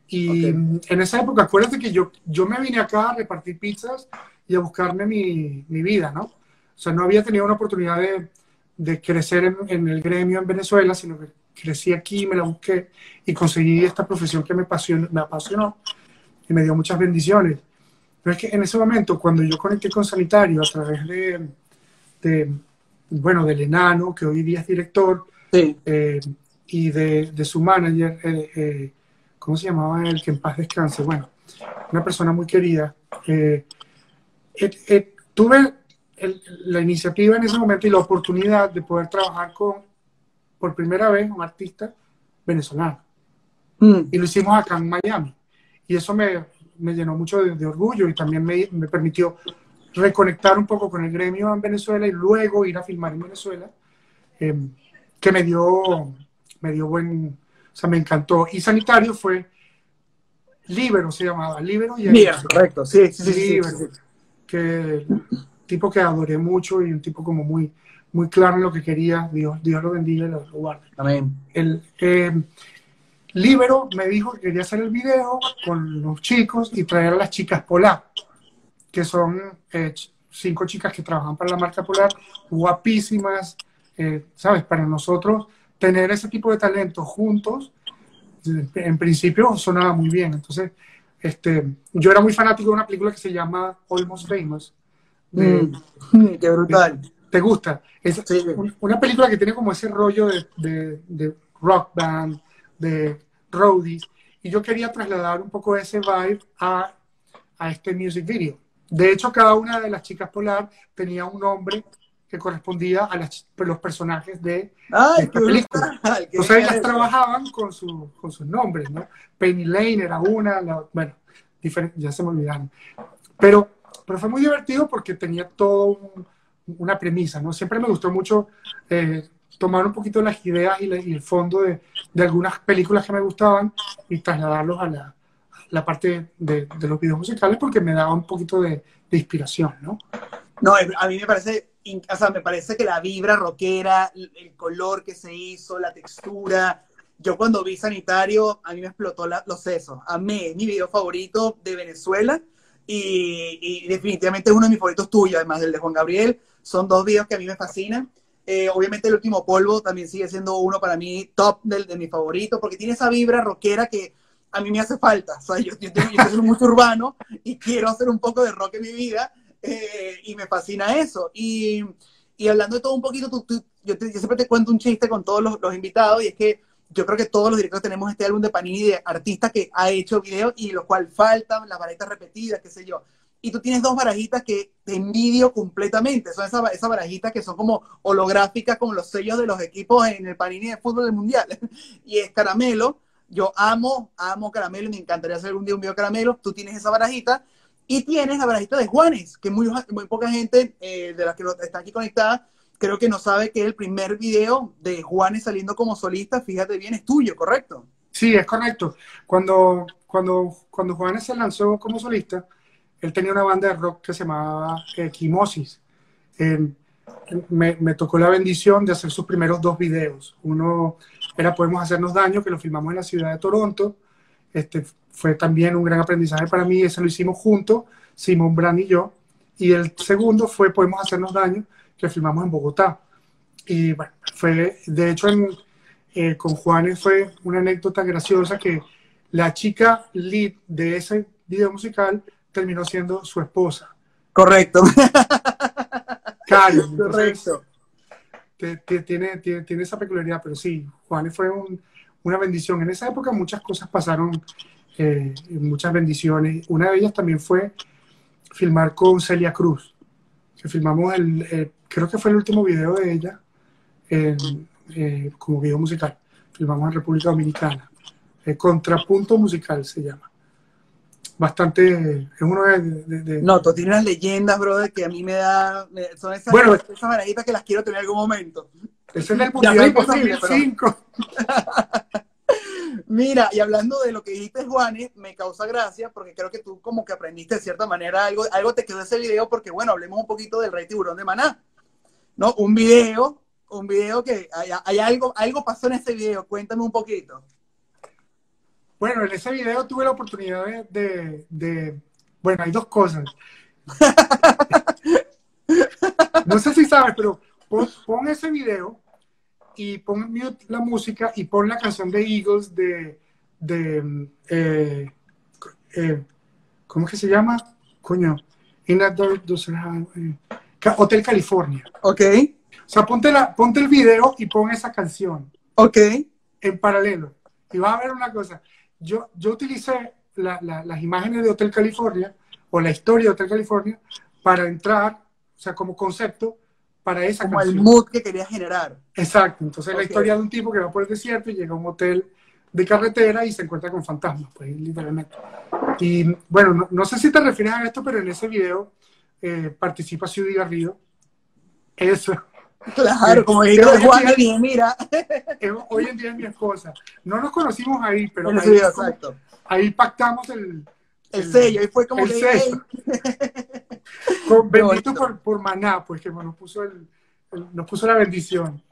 Y en esa época, acuérdate que yo, yo me vine acá a repartir pizzas y a buscarme mi, mi vida, ¿no? O sea, no había tenido una oportunidad de, de crecer en, en, el gremio en Venezuela, sino que crecí aquí, me la busqué y conseguí esta profesión que me apasionó, me apasionó y me dio muchas bendiciones. Pero es que en ese momento, cuando yo conecté con Sanitario a través de, de bueno, del enano, que hoy día es director, sí. eh, y de, de, su manager, eh, eh, ¿cómo se llamaba él? Que en paz descanse. Bueno, una persona muy querida. Eh, eh, eh, tuve la iniciativa en ese momento y la oportunidad de poder trabajar con, por primera vez, un artista venezolano. Mm. Y lo hicimos acá en Miami. Y eso me, me llenó mucho de, orgullo y también me, me, permitió reconectar un poco con el gremio en Venezuela y luego ir a filmar en Venezuela, que me dio, me dio buen, o sea, me encantó. Y Sanitario fue Libero, se llamaba. Libero y Libero, correcto, sí, sí, sí, Que tipo que adoré mucho y un tipo como muy, muy claro en lo que quería. Dios, Dios lo bendiga y lo, guarde. Amén. El, eh, Libero me dijo que quería hacer el video con los chicos y traer a las chicas Polar, que son eh, cinco chicas que trabajan para la marca Polar, guapísimas, eh, ¿sabes? Para nosotros tener ese tipo de talentos juntos, en principio sonaba muy bien. Entonces, este, yo era muy fanático de una película que se llama Almost Famous. Mm, qué brutal. ¿Te gusta? Es una película que tiene como ese rollo de, de, rock band, de roadies, y yo quería trasladar un poco ese vibe a, a este music video. De hecho, cada una de las chicas polar tenía un nombre que correspondía a los personajes de esta película. Entonces ellas trabajaban con, su, con sus nombres, ¿no? Penny Lane era una, bueno, ya se me olvidaron. Pero, pero fue muy divertido porque tenía todo una premisa, ¿no? Siempre me gustó mucho eh, tomar un poquito las ideas y, el fondo de, de, algunas películas que me gustaban y trasladarlos a la, la parte de, de, los videos musicales porque me daba un poquito de, de inspiración, ¿no? No, a mí me parece o sea, me parece que la vibra rockera, el color que se hizo, la textura. Yo cuando vi Sanitario, a mí me explotó los sesos. Amé, mi video favorito de Venezuela y, definitivamente es uno de mis favoritos tuyos, además del de Juan Gabriel. Son dos videos que a mí me fascinan. Eh, obviamente el último polvo también sigue siendo uno para mí top del, de mis favoritos, porque tiene esa vibra rockera que a mí me hace falta. O sea, yo, yo, yo soy mucho urbano y quiero hacer un poco de rock en mi vida eh, y me fascina eso. Y, y, hablando de todo un poquito, tú, yo, siempre te cuento un chiste con todos los, los, invitados y es que yo creo que todos los directores tenemos este álbum de Panini de artistas que ha hecho videos y los cual faltan las barajitas repetidas, qué sé yo. Y tú tienes dos barajitas que te envidio completamente. Son esas, esas barajitas que son como holográficas con los sellos de los equipos en el Panini de fútbol del mundial. y es Caramelo. Yo amo, amo Caramelo y me encantaría hacer algún día un video Caramelo. Tú tienes esa barajita y tienes la barajita de Juanes, que muy, muy poca gente eh, de las que está aquí conectada creo que no sabe que el primer video de Juanes saliendo como solista, fíjate bien, es tuyo, ¿correcto? Sí, es correcto. Cuando, cuando, cuando Juanes se lanzó como solista, él tenía una banda de rock que se llamaba Equimosis. me, me, tocó la bendición de hacer sus primeros dos videos. Uno era Podemos Hacernos Daño, que lo filmamos en la ciudad de Toronto. Este, fue también un gran aprendizaje para mí, ese lo hicimos juntos, Simón Brand y yo. Y el segundo fue Podemos Hacernos Daño, que filmamos en Bogotá. Y bueno, fue, de hecho, eh, con Juanes fue una anécdota graciosa que la chica lead de ese video musical terminó siendo su esposa. Correcto. Cari, Correcto. Tiene, tiene, tiene, esa peculiaridad, pero sí, Juanes fue una bendición. En esa época muchas cosas pasaron, eh, muchas bendiciones. Una de ellas también fue filmar con Celia Cruz, que filmamos el, creo que fue el último video de ella eh, como video musical. Filmamos en República Dominicana. Eh, contrapunto musical se llama. Bastante, es uno de, No, tú tienes unas leyendas, brother, que a mí me da, son esas, bueno, esas que las quiero tener en algún momento. Ese es el Mundial 2005. Mira, y hablando de lo que dijiste, Juanes, me causa gracia porque creo que tú como que aprendiste de cierta manera algo, algo te quedó ese video porque, bueno, hablemos un poquito del Rey Tiburón de Maná. ¿No? Un video, un video que hay, algo, algo pasó en ese video, cuéntame un poquito. Bueno, en ese video tuve la oportunidad de, bueno, hay dos cosas. no sé si sabes, pero pon, ese video y pon mute la música y pon la canción de Eagles de, de eh, eh, ¿cómo es que se llama? Coño, In eh, Hotel California. Ok. O sea, ponte, la, ponte el video y pon esa canción. Ok. En paralelo. Y vas a ver una cosa yo, yo utilicé las imágenes de Hotel California o la historia de Hotel California para entrar, o sea, como concepto para esa como el mood que quería generar. Exacto. Entonces la historia de un tipo que va por el desierto y llega a un hotel de carretera y se encuentra con fantasmas, pues literalmente. Y bueno, no, sé si te refieres a esto, pero en ese video eh, participa Ciudad Garrido. Eso Claro, como dijo Juan día, mira. Hoy en día es mi esposa. No nos conocimos ahí, pero ahí, pactamos el, el, sello. Ahí fue como el sello. Con, bendito por, por, Maná, pues que nos puso, el, nos puso la bendición.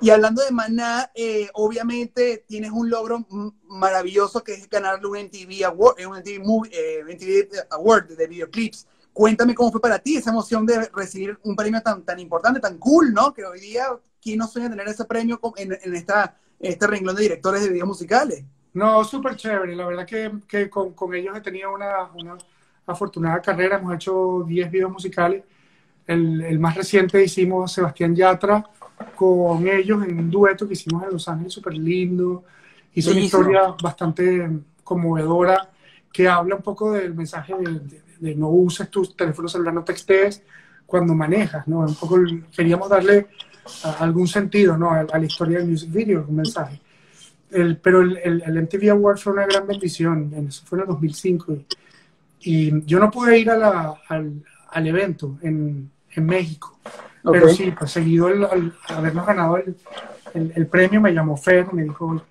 Y hablando de Maná, eh, obviamente tienes un logro maravilloso que es ganarle un MTV Award, un MTV, Movie, eh, MTV Award de videoclips. Cuéntame cómo fue para ti esa emoción de recibir un premio tan, tan importante, tan cool, ¿no? Que hoy día, ¿quién no sueña tener ese premio en, en esta, este renglón de directores de videos musicales? No, súper chévere. La verdad que, que con, con, ellos he tenido una, una, afortunada carrera. Hemos hecho 10 videos musicales. El, el, más reciente hicimos Sebastián Yatra con ellos en un dueto que hicimos en Los Ángeles, súper lindo. Hizo una historia bastante conmovedora que habla un poco del mensaje de, de no uses tus teléfonos celular, no textees cuando manejas, ¿no? Un poco queríamos darle algún sentido, ¿no? A, la historia del music video, un mensaje. El, pero el, el, MTV Award fue una gran bendición, eso fue en el 2005. Y, yo no pude ir a la, al, al, evento en, en México, pero sí, pues seguido al, habernos ganado el, premio, me llamó Fer, me dijo,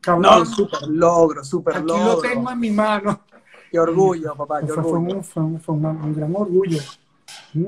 cabrón, no, super logro, super aquí logro. lo tengo en mi mano. Qué orgullo, papá. Qué orgullo. Fue, un, gran orgullo.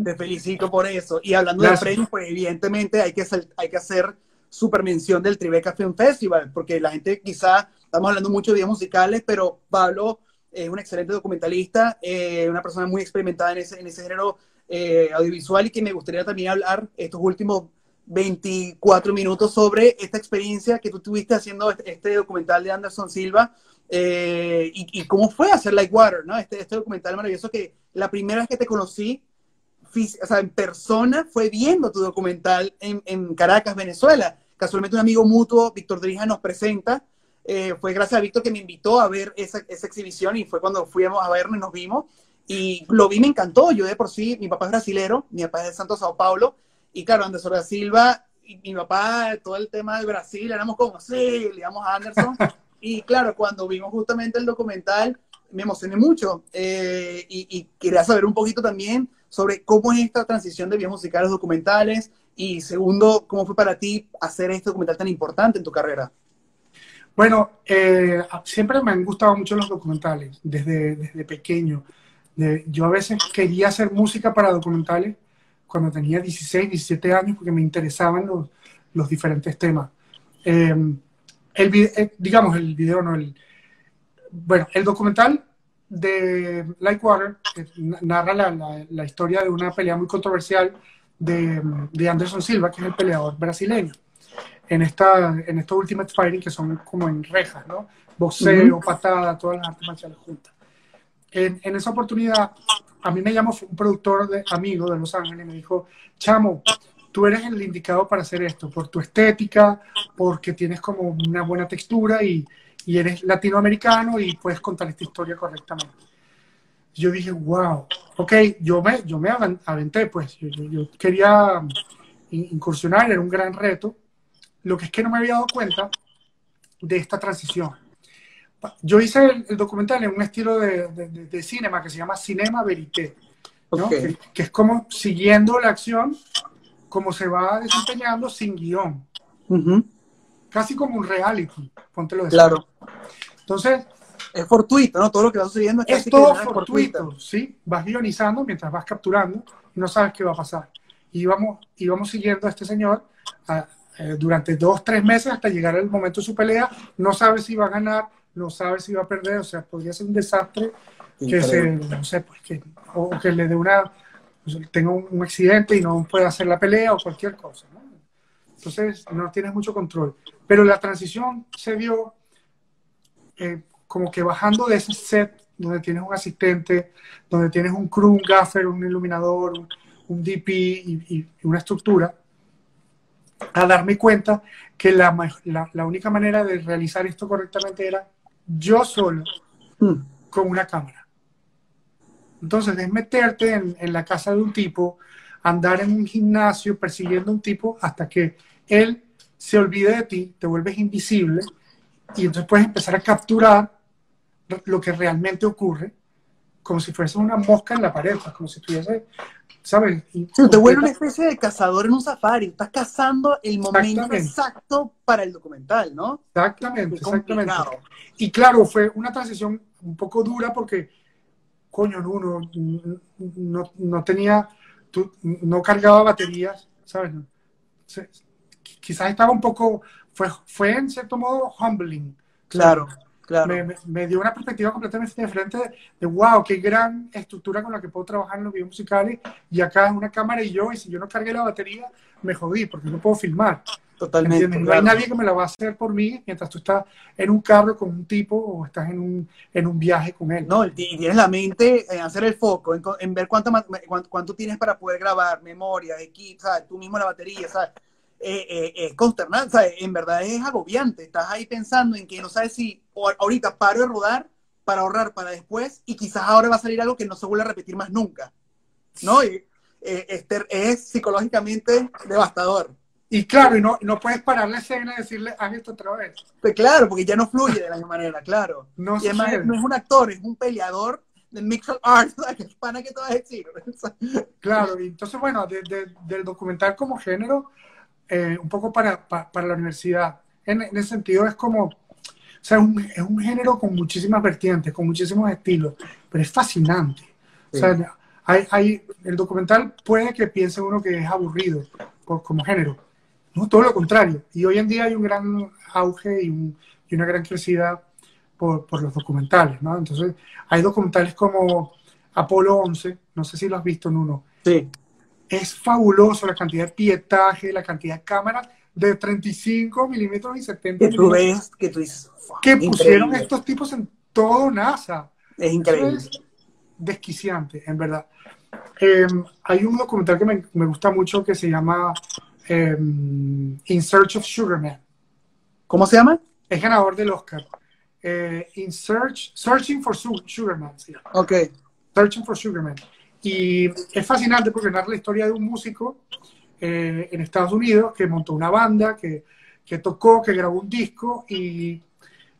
Te felicito por eso. Y hablando de premios, pues evidentemente hay que, hay que hacer super mención del Tribeca Film Festival, porque la gente quizá, estamos hablando mucho de videos musicales, pero Pablo es un excelente documentalista, eh, una persona muy experimentada en ese, en ese género eh, audiovisual y que me gustaría también hablar estos últimos 24 minutos sobre esta experiencia que tú tuviste haciendo este, este documental de Anderson Silva eh, y, cómo fue hacer Like Water, ¿no? Este, este documental maravilloso que la primera vez que te conocí, o sea, en persona, fue viendo tu documental en, en Caracas, Venezuela. Casualmente un amigo mutuo, Víctor Drija, nos presenta. Eh, fue gracias a Víctor que me invitó a ver esa, esa exhibición y fue cuando fuimos a vernos, nos vimos. Y lo vi, me encantó. Yo de por sí, mi papá es brasilero, mi papá es de Santo Sao Paulo. Y claro, Anderson da Silva y mi papá, todo el tema de Brasil, éramos como, sí, le damos a Anderson. Y claro, cuando vimos justamente el documental, me emocioné mucho eh, y, quería saber un poquito también sobre cómo es esta transición de videos musicales documentales y segundo, cómo fue para ti hacer este documental tan importante en tu carrera. Bueno, eh, siempre me han gustado mucho los documentales desde, desde pequeño. yo a veces quería hacer música para documentales cuando tenía 16, 17 años porque me interesaban los, los diferentes temas. Em, el, eh, digamos, el video, no, el, bueno, el documental de Lightwater narra la, la, historia de una pelea muy controversial de, de, Anderson Silva, que es el peleador brasileño, en, esta, en estos Ultimate Fighting que son como en rejas, ¿no? Boxeo, patada, todas las artes marciales juntas. En, en, esa oportunidad, a mí me llamó un productor de, amigo de Los Ángeles y me dijo, Chamo, tú eres el indicado para hacer esto, por tu estética, porque tienes como una buena textura y, y eres latinoamericano y puedes contar esta historia correctamente. Yo dije, wow, ok, yo me, yo me aventé, pues, yo, yo, quería incursionar, era un gran reto. Lo que es que no me había dado cuenta de esta transición. Yo hice el, documental en un estilo de, de, de, cinema que se llama Cinema Verité, ¿no? que, es como siguiendo la acción, como se va desempeñando sin guion. Casi como un reality, póntelo de Claro. Entonces, es fortuito, ¿no? Todo lo que va sucediendo es, es todo fortuito, ¿sí? Vas guionizando mientras vas capturando y no sabes qué va a pasar. Y íbamos, íbamos siguiendo a este señor eh, durante dos, tres meses hasta llegar al momento de su pelea. No sabe si va a ganar, no sabe si va a perder, o sea, podría ser un desastre que se, no sé, pues que, o que le dé una, pues, tenga un, accidente y no pueda hacer la pelea o cualquier cosa, ¿no? Entonces, no tienes mucho control. Pero la transición se dio eh, como que bajando de ese set donde tienes un asistente, donde tienes un crew, un gaffer, un iluminador, un, DP y, una estructura, a darme cuenta que la, la, única manera de realizar esto correctamente era yo solo hmm. con una cámara. Entonces, es meterte en, en, la casa de un tipo, andar en un gimnasio persiguiendo a un tipo hasta que él se olvide de ti, te vuelves invisible y entonces puedes empezar a capturar lo que realmente ocurre, como si fuese una mosca en la pared, como si estuviese, ¿sabes? te vuelve una especie de cazador en un safari, estás cazando el momento exacto para el documental, ¿no? Exactamente, exactamente. Y claro, fue una transición un poco dura porque, coño, no, no, no tenía, no cargaba baterías, ¿sabes? Quizás estaba un poco fue, fue en cierto modo humbling. Claro, claro. Me, me, dio una perspectiva completamente diferente de, wow, qué gran estructura con la que puedo trabajar en los videos musicales. Y acá es una cámara y yo, y si yo no cargué la batería, me jodí porque no puedo filmar. Totalmente. No hay nadie que me la va a hacer por mí mientras tú estás en un carro con un tipo o estás en un, en un viaje con él. No, y tienes la mente en hacer el foco, en, ver cuánto, cuánto, cuánto, tienes para poder grabar, memoria, equipo, ¿sabes? tú mismo la batería, ¿sabes? Eh, eh, eh consternante, en verdad es agobiante. Estás ahí pensando en que no sabes si ahorita paro de rodar para ahorrar para después y quizás ahora va a salir algo que no se vuelve a repetir más nunca. ¿No? Y, eh, este, es psicológicamente devastador. Y claro, y no, no puedes parar la escena y decirle, haz esto otra vez. Pues claro, porque ya no fluye de la misma manera, claro. No y además no es un actor, es un peleador de mixed arts, que pana que te vas a decir. claro, y entonces, bueno, del documental como género, eh, un poco para, para, la universidad. En, ese sentido es como, o sea, un, es un género con muchísimas vertientes, con muchísimos estilos, pero es fascinante. O sea, hay, hay, el documental puede que piense uno que es aburrido por, como género. No, todo lo contrario. Y hoy en día hay un gran auge y, un, y una gran crecida por, por, los documentales, ¿no? Entonces, hay documentales como Apolo 11, no sé si lo has visto en uno. Sí es fabuloso la cantidad de pietaje, la cantidad de cámaras de 35 milímetros y 70 que tú ves, que tú dices, que pusieron estos tipos en todo NASA. Es increíble. desquiciante, en verdad. Em, hay un documental que me, me, gusta mucho que se llama em, In Search of Sugar Man. ¿Cómo se llama? Es ganador del Oscar. Eh, In Search, Searching for Sugarman. Ok. Searching for Sugarman. Y es fascinante porque narra la historia de un músico eh, en Estados Unidos que montó una banda, que, que, tocó, que grabó un disco y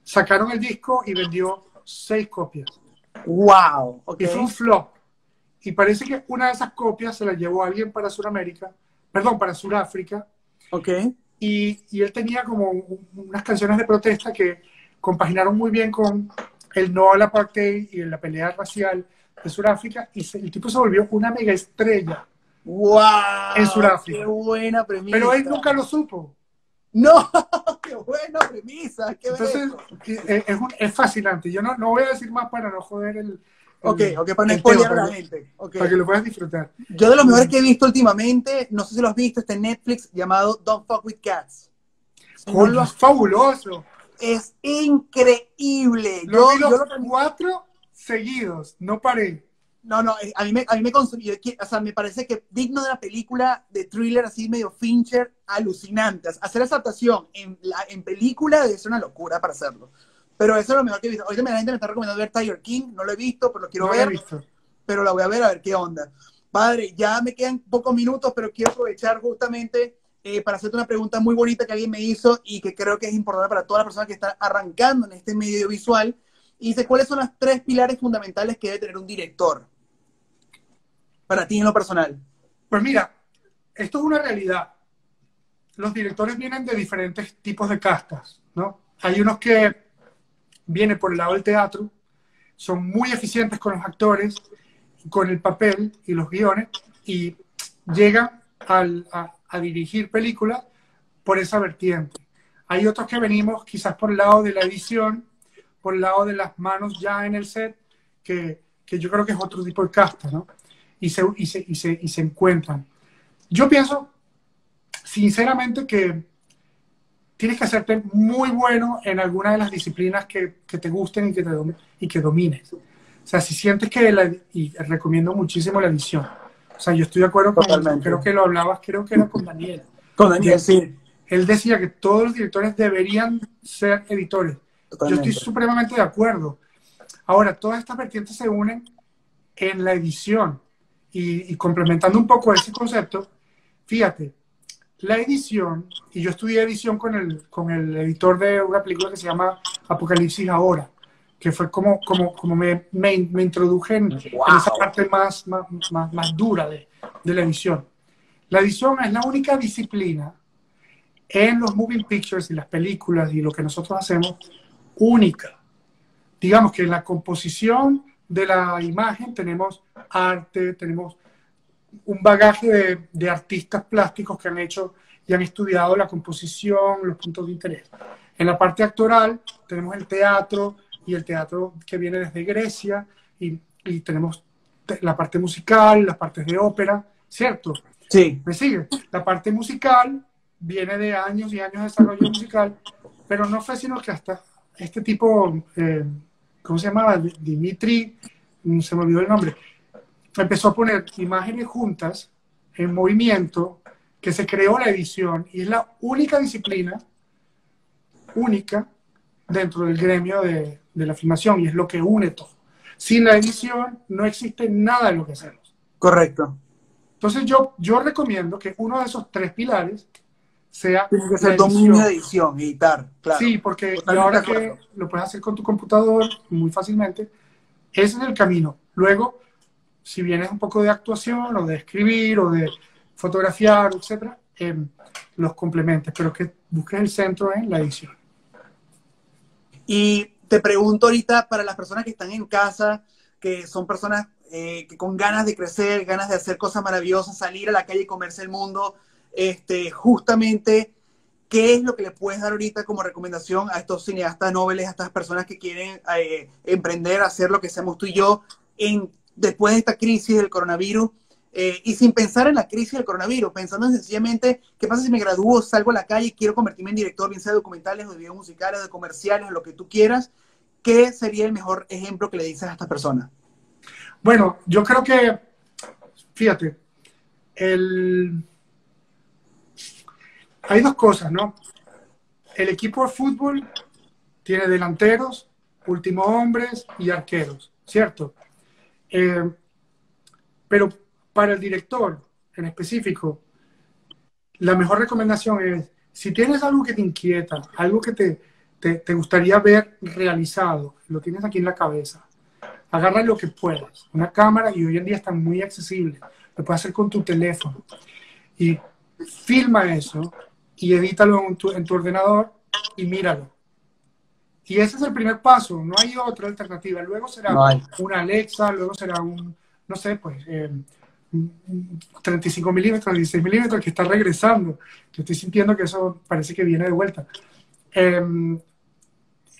sacaron el disco y vendió seis copias. ¡Wow! Y fue un flop. Y parece que una de esas copias se la llevó alguien para Sudamérica, perdón, para Sudáfrica. Ok. Y, y él tenía como unas canciones de protesta que compaginaron muy bien con el no al apartheid y la pelea racial de Sudáfrica y el tipo se volvió una mega estrella. ¡Wow! En Sudáfrica. ¡Qué buena premisa! Pero él nunca lo supo. ¡No! ¡Qué buena premisa! ¡Qué Entonces, es, es, un, es, fascinante. Yo no, no voy a decir más para no joder el. Ok, ok, para no spoilear a la gente. Okay. Para que lo puedas disfrutar. Yo de los mejores que he visto últimamente, no sé si lo has visto, está en Netflix, llamado Don't Fuck With Cats. Coño, es fabuloso. Es increíble. Lo yo, vi los yo lo... cuatro seguidos, no paré. No, no, a mí me, a mí me consumió, o sea, me parece que digno de una película de thriller así medio Fincher, alucinante. Hacer esa adaptación en, la, en película es una locura para hacerlo. Pero eso es lo mejor que he visto. Ahorita la gente me está recomendando ver Tiger King, no lo he visto, pero lo quiero no ver. Lo he visto. Pero la voy a ver a ver qué onda. Padre, ya me quedan pocos minutos, pero quiero aprovechar justamente eh, para hacerte una pregunta muy bonita que alguien me hizo y que creo que es importante para todas las personas que están arrancando en este medio visual. Y dice, ¿cuáles son las tres pilares fundamentales que debe tener un director? Para ti en lo personal. Pues mira, esto es una realidad. Los directores vienen de diferentes tipos de castas, ¿no? Hay unos que vienen por el lado del teatro, son muy eficientes con los actores, con el papel y los guiones, y llegan a dirigir películas por esa vertiente. Hay otros que venimos quizás por el lado de la edición, por el lado de las manos ya en el set, que, que yo creo que es otro tipo de casta, ¿no? Y se, y, se, y, se, y se encuentran. Yo pienso, sinceramente, que tienes que hacerte muy bueno en alguna de las disciplinas que, que te gusten y que, te, y que domines. O sea, si sientes que, la, y recomiendo muchísimo la edición, o sea, yo estoy de acuerdo con, Totalmente. creo que lo hablabas, creo que era con Daniel. Con Daniel, sí. Él decía que todos los directores deberían ser editores. Totalmente. Yo estoy supremamente de acuerdo. Ahora, todas estas vertientes se unen en la edición. Y, y, complementando un poco ese concepto, fíjate, la edición, y yo estudié edición con el, con el editor de una película que se llama Apocalipsis Ahora, que fue como, como, como me, me, me introduje en, wow. en, esa parte más, más, más, más dura de, de la edición. La edición es la única disciplina en los moving pictures y las películas y lo que nosotros hacemos única. Digamos que en la composición de la imagen tenemos arte, tenemos un bagaje de, de, artistas plásticos que han hecho y han estudiado la composición, los puntos de interés. En la parte actoral tenemos el teatro y el teatro que viene desde Grecia y, y tenemos la parte musical, las partes de ópera, ¿cierto? Sí. ¿Me sigue? La parte musical viene de años y años de desarrollo musical, pero no fue sino que hasta este tipo, eh, ¿cómo se llamaba? Dimitri, se me olvidó el nombre, empezó a poner imágenes juntas en movimiento, que se creó la edición y es la única disciplina, única, dentro del gremio de, de la filmación y es lo que une todo. Sin la edición no existe nada de lo que hacemos. Correcto. Entonces yo, yo recomiendo que uno de esos tres pilares sea Tiene que ser dominio de edición, editar, claro. Sí, porque ahora que lo puedes hacer con tu computador muy fácilmente, ese es el camino. Luego, si vienes un poco de actuación o de escribir o de fotografiar, etcétera, eh, los complementes, pero que busques el centro en la edición. Y te pregunto ahorita para las personas que están en casa, que son personas eh, que con ganas de crecer, ganas de hacer cosas maravillosas, salir a la calle y comerse el mundo, este, justamente, ¿qué es lo que le puedes dar ahorita como recomendación a estos cineastas nobles, a estas personas que quieren eh, emprender, hacer lo que hacemos tú y yo después de esta crisis del coronavirus? Eh, y sin pensar en la crisis del coronavirus, pensando en sencillamente, ¿qué pasa si me gradúo, salgo a la calle y quiero convertirme en director, bien sea de documentales o de videos musicales, de comerciales, lo que tú quieras? ¿Qué sería el mejor ejemplo que le dices a estas personas? Bueno, yo creo que, fíjate, el... hay dos cosas, ¿no? El equipo de fútbol tiene delanteros, últimos hombres y arqueros, ¿cierto? Eh, pero para el director en específico, la mejor recomendación es, si tienes algo que te inquieta, algo que te, te, te gustaría ver realizado, lo tienes aquí en la cabeza, agarra lo que puedas. Una cámara, y hoy en día está muy accesible, lo puedes hacer con tu teléfono. Y filma eso y edítalo en tu, en tu ordenador y míralo. Y ese es el primer paso, no hay otra alternativa. Luego será una Alexa, luego será un, no sé, pues, 35 milímetros, 16 milímetros que está regresando. Yo estoy sintiendo que eso parece que viene de vuelta. Em,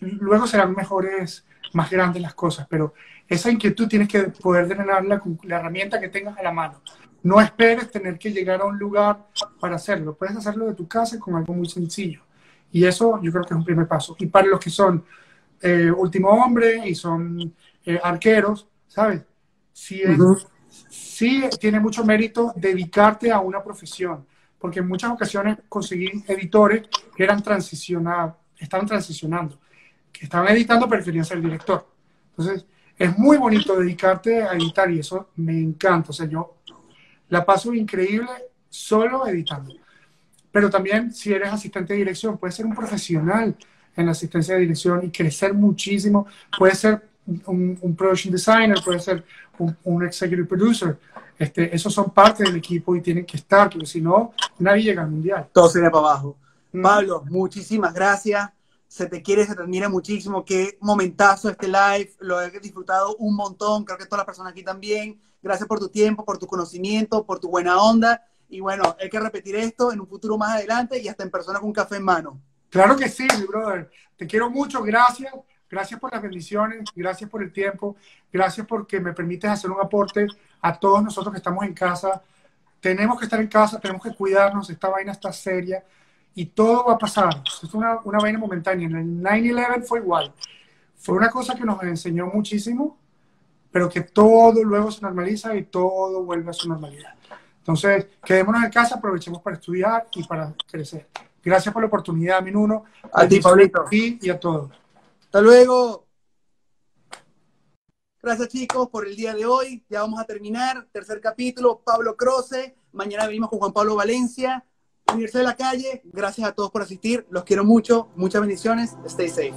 luego serán mejores, más grandes las cosas, pero esa inquietud tienes que poder drenarla con la herramienta que tengas a la mano. No esperes tener que llegar a un lugar para hacerlo. Puedes hacerlo de tu casa con algo muy sencillo. Y eso yo creo que es un primer paso. Y para los que son eh, último hombre y son eh, arqueros, ¿sabes? Es, sí tiene mucho mérito dedicarte a una profesión, porque en muchas ocasiones conseguí editores que eran transicionados, estaban transicionando, que estaban editando pero querían ser director. Entonces, es muy bonito dedicarte a editar y eso me encanta. O sea, yo la paso increíble solo editando. Pero también si eres asistente de dirección, puedes ser un profesional en la asistencia de dirección y crecer muchísimo. Puedes ser un, production designer, puede ser un, executive producer. Este, esos son parte del equipo y tienen que estar, porque si no, nadie llega al mundial. Todo sería para abajo. Mm. Pablo, muchísimas gracias. Se te quiere, se te admira muchísimo. Qué momentazo este live. Lo he disfrutado un montón. Creo que todas las personas aquí también. Gracias por tu tiempo, por tu conocimiento, por tu buena onda. Y bueno, hay que repetir esto en un futuro más adelante y hasta en persona con un café en mano. Claro que sí, mi brother. Te quiero mucho. Gracias. Gracias por las bendiciones, gracias por el tiempo, gracias porque me permites hacer un aporte a todos nosotros que estamos en casa. Tenemos que estar en casa, tenemos que cuidarnos, esta vaina está seria y todo va a pasar. Es una, una vaina momentánea. En el 9-11 fue igual. Fue una cosa que nos enseñó muchísimo, pero que todo luego se normaliza y todo vuelve a su normalidad. Entonces, quedémonos en casa, aprovechemos para estudiar y para crecer. Gracias por la oportunidad, Minuno. A, a ti, Pablito. y a todos. Hasta luego. Gracias chicos por el día de hoy. Ya vamos a terminar. Tercer capítulo, Pablo Croce. Mañana venimos con Juan Pablo Valencia. Universidad de la Calle. Gracias a todos por asistir. Los quiero mucho. Muchas bendiciones. Stay safe.